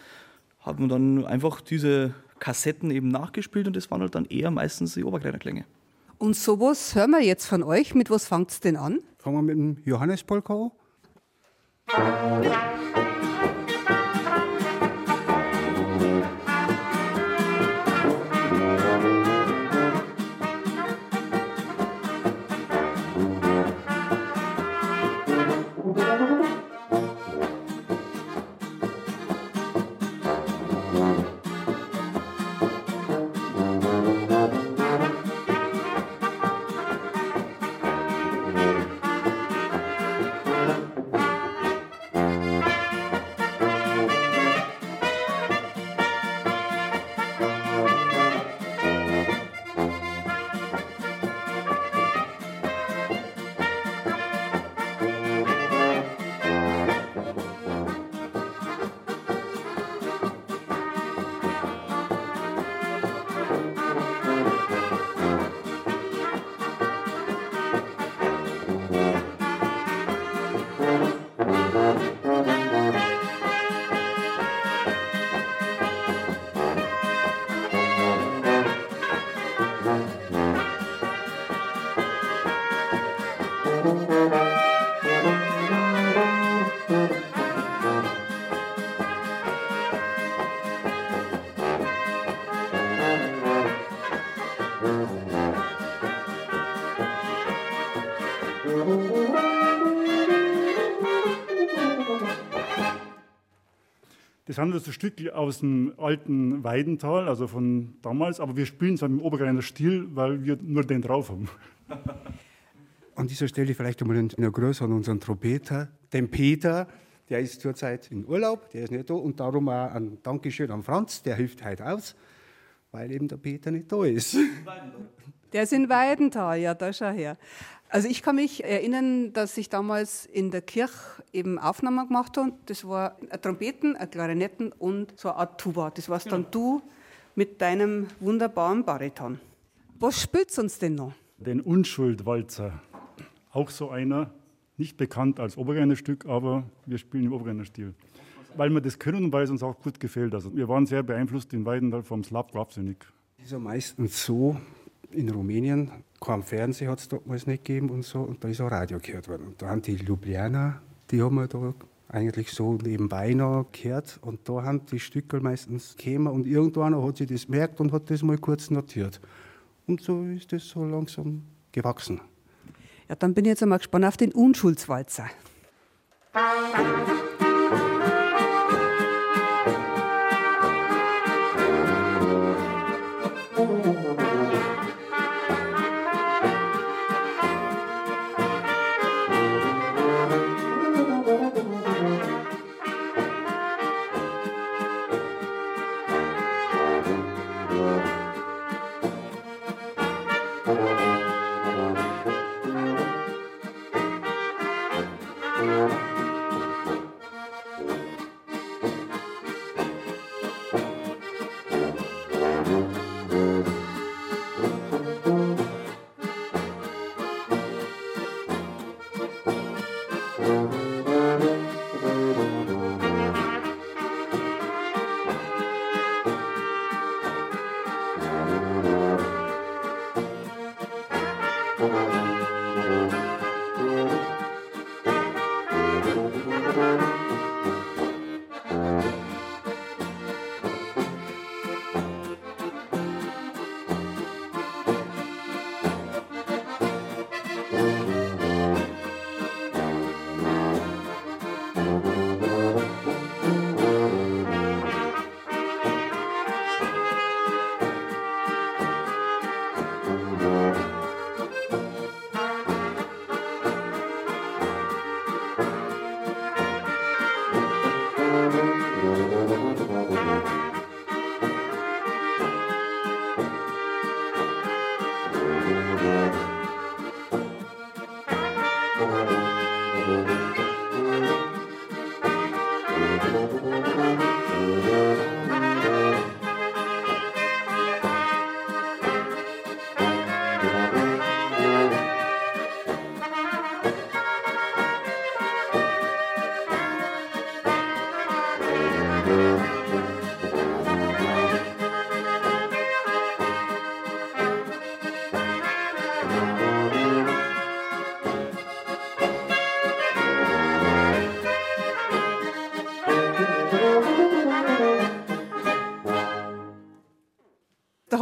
S21: hat man dann einfach diese Kassetten eben nachgespielt und das waren halt dann eher meistens die Oberkleiderklänge.
S2: Und sowas hören wir jetzt von euch. Mit was fangt es denn an?
S20: Fangen wir mit dem Johannes Polka an.
S22: Das sind also Stücke aus dem alten Weidental, also von damals, aber wir spielen es im Obergreiner Stil, weil wir nur den drauf haben.
S20: An dieser Stelle vielleicht einmal einen Gruß an unseren Trompeter, den Peter. Der ist zurzeit in Urlaub, der ist nicht da. Und darum auch ein Dankeschön an Franz, der hilft heute aus, weil eben der Peter nicht da ist.
S2: Der ist in Weidenthal, ja, da schau her. Also ich kann mich erinnern, dass ich damals in der Kirche eben Aufnahmen gemacht habe. Das war ein Trompeten, ein Klarinetten und so eine Art Tuba. Das warst dann du mit deinem wunderbaren Bariton. Was spielt uns denn noch?
S22: Den Unschuldwalzer. Auch so einer, nicht bekannt als Obergrenner-Stück, aber wir spielen im Obergrenner-Stil. Weil wir das können und weil es uns auch gut gefällt. Also wir waren sehr beeinflusst in Weidendal vom Slav Grabsenik.
S20: Das ist ja meistens so, in Rumänien, kein Fernsehen hat es damals nicht gegeben und so, und da ist auch Radio gehört worden. Und da haben die Ljubljana, die haben wir da eigentlich so nebenbei noch gehört und da haben die Stücke meistens gekommen und irgendwann hat sich das gemerkt und hat das mal kurz notiert. Und so ist das so langsam gewachsen.
S2: Ja, dann bin ich jetzt einmal gespannt auf den Unschuldswalzer.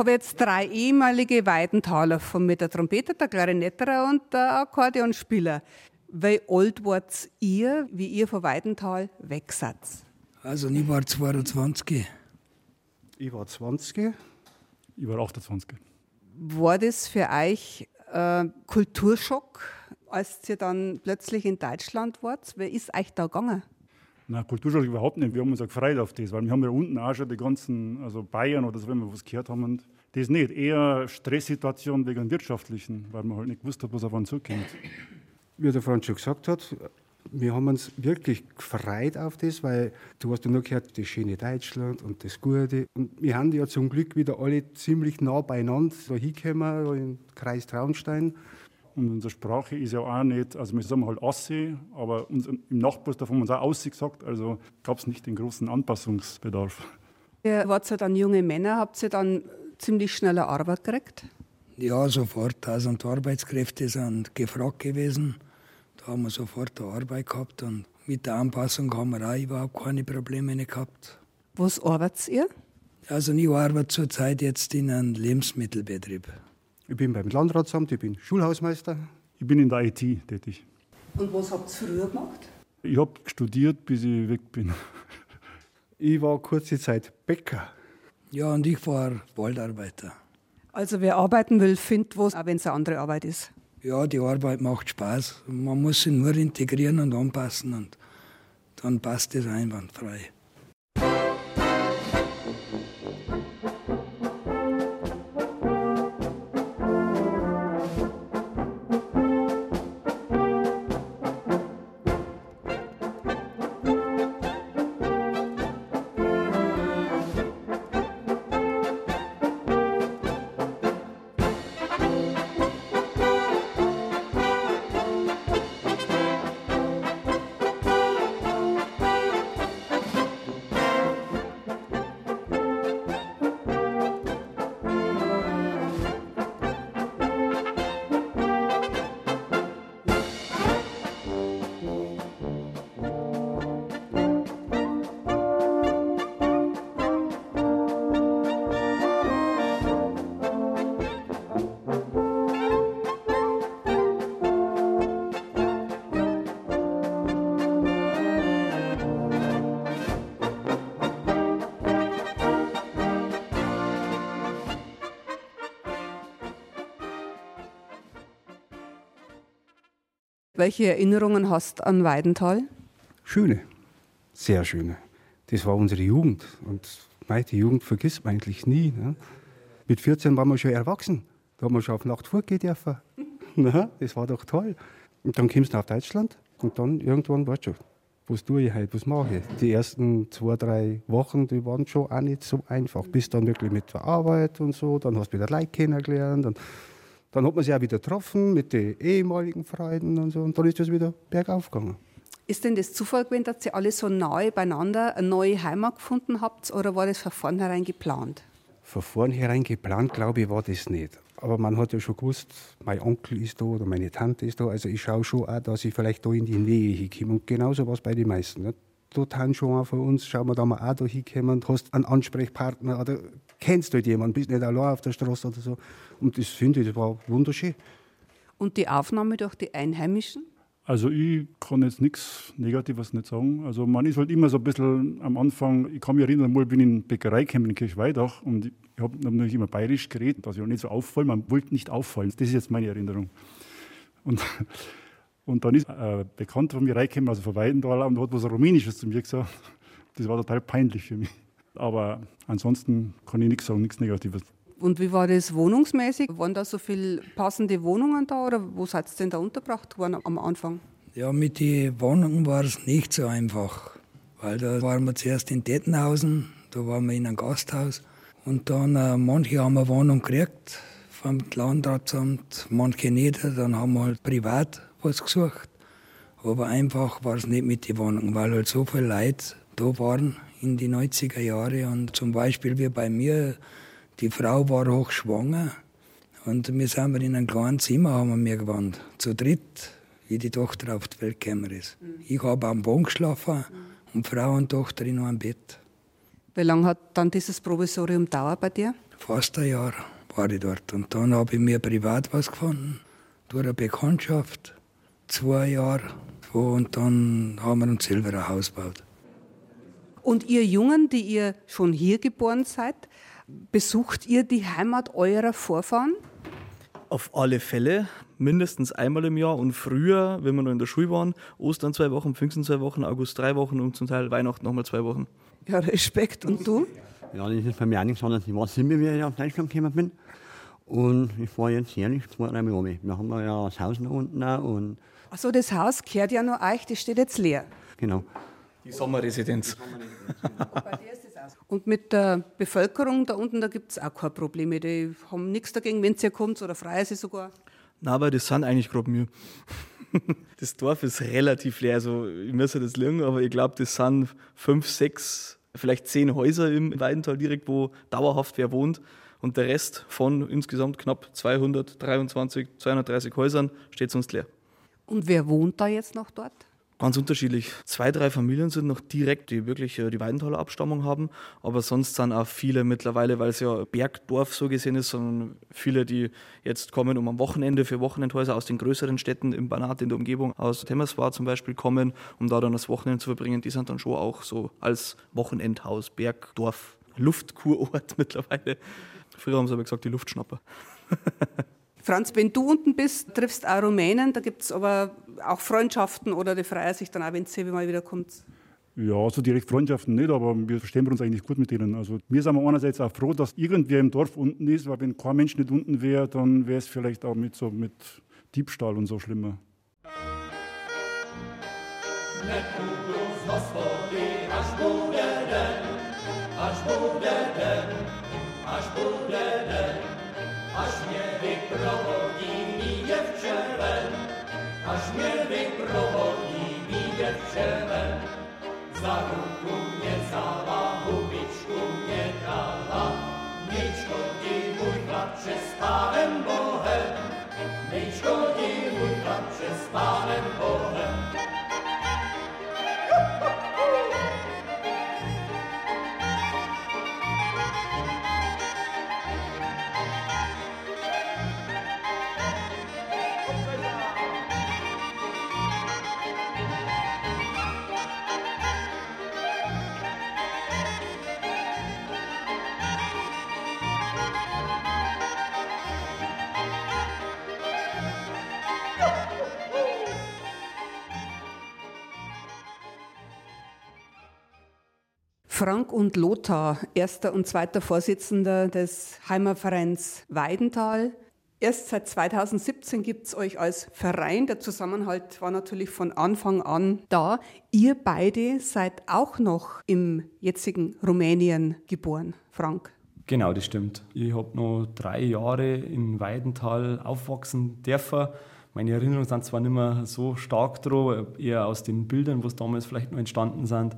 S2: Habe jetzt drei ehemalige Weidenthaler, von mir der Trompeter, der Klarinetterer und der Akkordeonspieler. Wie alt wart ihr, wie ihr von Weidenthal weg seid?
S24: Also ich war 22.
S20: Ich war 20.
S22: Ich war 28.
S2: War das für euch äh, Kulturschock, als ihr dann plötzlich in Deutschland wart? Wer ist euch da gegangen?
S22: Na, Kulturschock überhaupt nicht. Wir haben uns auch gefreut auf das, weil wir haben ja unten auch schon die ganzen, also Bayern oder so, wenn wir was gehört haben. Und das nicht. Eher Stresssituation wegen wirtschaftlichen, weil man halt nicht gewusst hat, was auf uns zukommt.
S20: Wie der Franz schon gesagt hat, wir haben uns wirklich gefreut auf das, weil du hast ja nur gehört, das schöne Deutschland und das Gute. Und wir haben ja zum Glück wieder alle ziemlich nah beieinander da hingekommen, im Kreis Traunstein.
S22: Und unsere Sprache ist ja auch nicht, also wir sagen halt Assi, aber uns, im Nachbarsdorf haben wir uns auch Aussie gesagt, also gab es nicht den großen Anpassungsbedarf.
S2: Ihr wart ja dann junge Männer, habt ihr dann ziemlich schneller Arbeit gekriegt?
S24: Ja, sofort. Also die Arbeitskräfte sind gefragt gewesen. Da haben wir sofort eine Arbeit gehabt und mit der Anpassung haben wir auch überhaupt keine Probleme gehabt.
S2: Was arbeitet ihr?
S24: Also ich arbeite zurzeit jetzt in einem Lebensmittelbetrieb.
S20: Ich bin beim Landratsamt, ich bin Schulhausmeister.
S22: Ich bin in der IT tätig.
S2: Und was habt ihr früher gemacht?
S22: Ich habe studiert, bis ich weg bin.
S20: Ich war kurze Zeit Bäcker.
S24: Ja, und ich war Waldarbeiter.
S2: Also wer arbeiten will, findet was, auch wenn es eine andere Arbeit ist.
S24: Ja, die Arbeit macht Spaß. Man muss sie nur integrieren und anpassen und dann passt es einwandfrei.
S2: Welche Erinnerungen hast du an Weidenthal?
S20: Schöne, sehr schöne. Das war unsere Jugend. Und die Jugend vergisst man eigentlich nie. Ne? Mit 14 waren wir schon erwachsen. Da haben wir schon auf Nacht vorgehen dürfen. Na, das war doch toll. Und dann kommst du nach Deutschland und dann irgendwann weißt du schon, was tue ich heute, was mache ich. Die ersten zwei, drei Wochen, die waren schon auch nicht so einfach. Bis dann wirklich mit der Arbeit und so, dann hast du wieder Leute kennengelernt. Und dann hat man sich auch wieder getroffen mit den ehemaligen Freunden und so. Und dann ist das wieder bergauf gegangen.
S2: Ist denn das Zufall gewesen, dass ihr alle so nahe beieinander eine neue Heimat gefunden habt oder war das von vornherein geplant?
S20: Von vornherein geplant, glaube ich, war das nicht. Aber man hat ja schon gewusst, mein Onkel ist da oder meine Tante ist da. Also ich schaue schon auch, dass ich vielleicht da in die Nähe hinkomme. Und genauso war es bei den meisten. Ne? Dort haben schon auch von uns, schauen wir da mal auch da hinkommen und hast einen Ansprechpartner oder kennst du halt jemanden, bist nicht allein auf der Straße oder so. Und das finde ich, das war wunderschön.
S2: Und die Aufnahme durch die Einheimischen?
S22: Also ich kann jetzt nichts Negatives nicht sagen. Also man ist halt immer so ein bisschen am Anfang, ich kann mich erinnern, mal bin ich in Bäckerei gekommen in Kirchweidach und ich habe natürlich immer bayerisch geredet, dass ich auch nicht so auffallen, man wollte nicht auffallen. Das ist jetzt meine Erinnerung. Und, und dann ist ein Bekannter von mir reingekommen, also von Weidenthal, und hat was Rumänisches zu mir gesagt. Das war total peinlich für mich. Aber ansonsten kann ich nichts sagen, nichts Negatives.
S2: Und wie war das wohnungsmäßig? Waren da so viele passende Wohnungen da oder wo seid ihr denn da untergebracht worden am Anfang?
S24: Ja, mit den Wohnungen war es nicht so einfach. Weil da waren wir zuerst in Dettenhausen, da waren wir in einem Gasthaus. Und dann, äh, manche haben eine Wohnung gekriegt vom Landratsamt, manche nicht. Dann haben wir halt privat was gesucht. Aber einfach war es nicht mit den Wohnungen, weil halt so viele Leute da waren in die 90er Jahre. Und zum Beispiel wie bei mir, die Frau war hochschwanger und wir sind in einem kleinen Zimmer haben wir gewohnt, zu dritt, wie die Tochter auf die Welt gekommen ist. Mhm. Ich habe am Boden geschlafen und Frau und Tochter in einem Bett.
S2: Wie lange hat dann dieses Provisorium dauert bei dir?
S24: Fast ein Jahr war ich dort. Und dann habe ich mir privat was gefunden, durch eine Bekanntschaft, zwei Jahre. Und dann haben wir uns selber ein Haus gebaut.
S2: Und ihr Jungen, die ihr schon hier geboren seid, Besucht ihr die Heimat eurer Vorfahren?
S21: Auf alle Fälle, mindestens einmal im Jahr und früher, wenn wir noch in der Schule waren, Ostern zwei Wochen, Pfingsten zwei Wochen, August drei Wochen und zum Teil Weihnachten nochmal zwei Wochen.
S2: Ja, Respekt. Und du?
S23: Ja, das ist bei mir auch nichts anderes. Ich war sieben, wie ich auf Deutschland gekommen bin. Und ich war jetzt jährlich zwei, drei Mal Wir haben ja das Haus noch unten auch und
S2: Achso, das Haus gehört ja noch euch, das steht jetzt leer.
S23: Genau.
S21: Die Sommerresidenz.
S2: Und mit der Bevölkerung da unten, da gibt es auch keine Probleme. Die haben nichts dagegen, wenn ihr kommt oder freien sie sogar.
S21: Nein, aber das sind eigentlich gerade mir. Das Dorf ist relativ leer, also ich muss ja das lernen, aber ich glaube, das sind fünf, sechs, vielleicht zehn Häuser im Weidental direkt, wo dauerhaft wer wohnt. Und der Rest von insgesamt knapp 223, 230 Häusern steht sonst leer.
S2: Und wer wohnt da jetzt noch dort?
S21: Ganz unterschiedlich. Zwei, drei Familien sind noch direkt, die wirklich äh, die Weidenthaler Abstammung haben, aber sonst sind auch viele mittlerweile, weil es ja Bergdorf so gesehen ist, sondern viele, die jetzt kommen, um am Wochenende für Wochenendhäuser aus den größeren Städten im Banat in der Umgebung, aus Temmerswar zum Beispiel kommen, um da dann das Wochenende zu verbringen, die sind dann schon auch so als Wochenendhaus, Bergdorf, Luftkurort mittlerweile. Früher haben sie aber gesagt, die Luftschnapper.
S2: Franz, wenn du unten bist, triffst auch Rumänen, da gibt es aber auch Freundschaften oder die freuen sich dann auch, wenn sie mal wieder kommt.
S22: Ja, so also direkt Freundschaften nicht, aber wir verstehen uns eigentlich gut mit denen. Also wir sind einerseits auch froh, dass irgendwer im Dorf unten ist, weil wenn kein Mensch nicht unten wäre, dann wäre es vielleicht auch mit so mit Diebstahl und so schlimmer. Aż mnie wyprowadzi mi dziewczę až mě vyprovodí výjde čele. Za ruku mě zává, hubičku mě dala, ti můj chlapče s pánem Bohem, nejškodí můj chlapče s pánem Bohem.
S2: Frank und Lothar, erster und zweiter Vorsitzender des Heimatvereins Weidental. Erst seit 2017 gibt es euch als Verein. Der Zusammenhalt war natürlich von Anfang an da. Ihr beide seid auch noch im jetzigen Rumänien geboren, Frank.
S10: Genau, das stimmt. Ich habe noch drei Jahre in Weidental aufwachsen dürfen. Meine Erinnerungen sind zwar nicht mehr so stark dran, eher aus den Bildern, was damals vielleicht noch entstanden sind.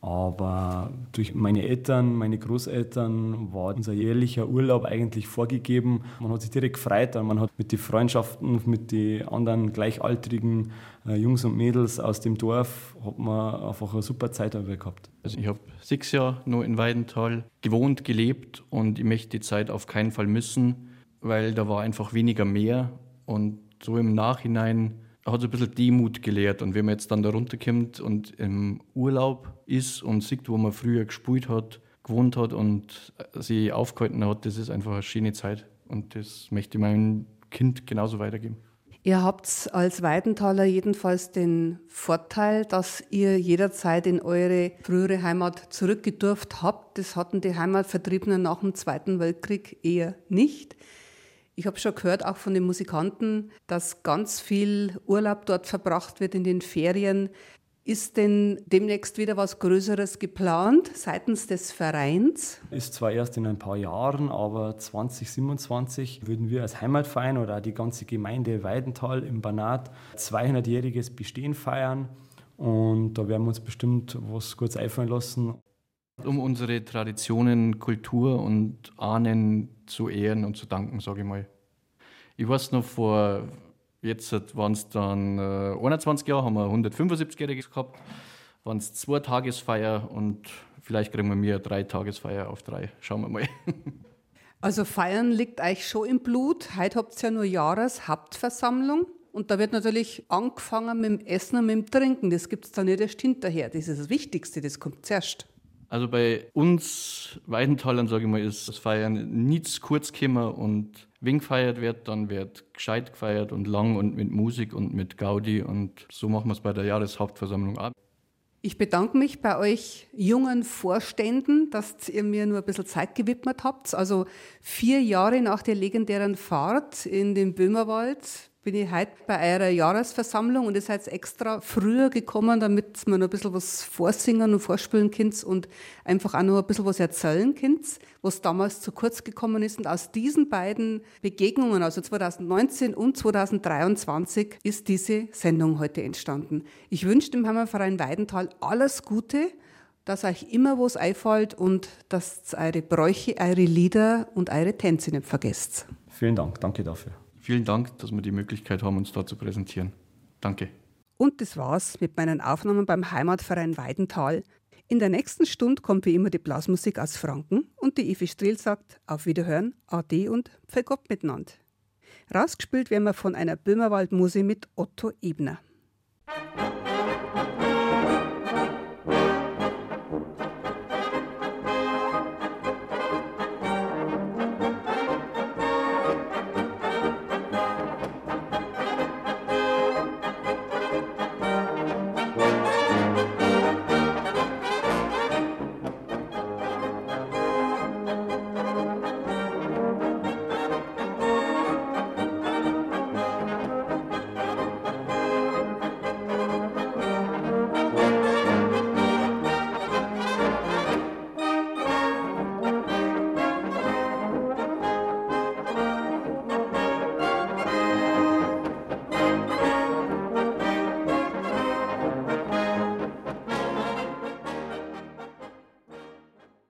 S10: Aber durch meine Eltern, meine Großeltern war unser jährlicher Urlaub eigentlich vorgegeben. Man hat sich direkt gefreut, man hat mit den Freundschaften, mit den anderen gleichaltrigen äh, Jungs und Mädels aus dem Dorf, hat man einfach eine super Zeit dabei gehabt.
S11: Also ich habe sechs Jahre nur in Weidental gewohnt, gelebt und ich möchte die Zeit auf keinen Fall missen, weil da war einfach weniger mehr und so im Nachhinein hat so ein bisschen Demut gelehrt. Und wenn man jetzt dann da runterkommt und im Urlaub ist und sieht, wo man früher gespielt hat, gewohnt hat und sich aufgehalten hat, das ist einfach eine schöne Zeit. Und das möchte ich meinem Kind genauso weitergeben.
S2: Ihr habt als Weidenthaler jedenfalls den Vorteil, dass ihr jederzeit in eure frühere Heimat zurückgedurft habt. Das hatten die Heimatvertriebenen nach dem Zweiten Weltkrieg eher nicht. Ich habe schon gehört, auch von den Musikanten, dass ganz viel Urlaub dort verbracht wird in den Ferien. Ist denn demnächst wieder was Größeres geplant seitens des Vereins?
S10: Ist zwar erst in ein paar Jahren, aber 2027 würden wir als Heimatverein oder die ganze Gemeinde Weidental im Banat 200-jähriges Bestehen feiern. Und da werden wir uns bestimmt was kurz einfallen lassen.
S11: Um unsere Traditionen, Kultur und Ahnen zu ehren und zu danken, sage ich mal. Ich weiß noch, vor jetzt waren es dann äh, 21 Jahre, haben wir 175-Jähriges gehabt, waren es zwei Tagesfeier und vielleicht kriegen wir mehr drei Tagesfeier auf drei. Schauen wir mal.
S2: Also feiern liegt euch schon im Blut. Heute habt ihr ja nur Jahreshauptversammlung. Und da wird natürlich angefangen mit dem Essen und mit dem Trinken. Das gibt es da nicht erst hinterher. Das ist das Wichtigste, das kommt zuerst.
S11: Also bei uns Weidentalern, sage ich mal, ist das Feiern nichts kurz gekommen und wenn gefeiert wird, dann wird gescheit gefeiert und lang und mit Musik und mit Gaudi und so machen wir es bei der Jahreshauptversammlung ab.
S2: Ich bedanke mich bei euch jungen Vorständen, dass ihr mir nur ein bisschen Zeit gewidmet habt. Also vier Jahre nach der legendären Fahrt in den Böhmerwald bin ich heute bei eurer Jahresversammlung und ihr seid extra früher gekommen, damit man noch ein bisschen was vorsingen und vorspielen könnt und einfach auch noch ein bisschen was erzählen könnt, was damals zu kurz gekommen ist. Und aus diesen beiden Begegnungen, also 2019 und 2023, ist diese Sendung heute entstanden. Ich wünsche dem Hammerverein Weidental alles Gute, dass euch immer was einfällt und dass eure Bräuche, eure Lieder und eure Tänze nicht vergesst.
S10: Vielen Dank, danke dafür.
S11: Vielen Dank, dass wir die Möglichkeit haben, uns da zu präsentieren. Danke.
S2: Und das war's mit meinen Aufnahmen beim Heimatverein Weidental. In der nächsten Stunde kommt wie immer die Blasmusik aus Franken und die Evi Striel sagt auf Wiederhören, Ade und Vergott miteinander. Rausgespielt werden wir von einer Böhmerwaldmuse mit Otto Ebner.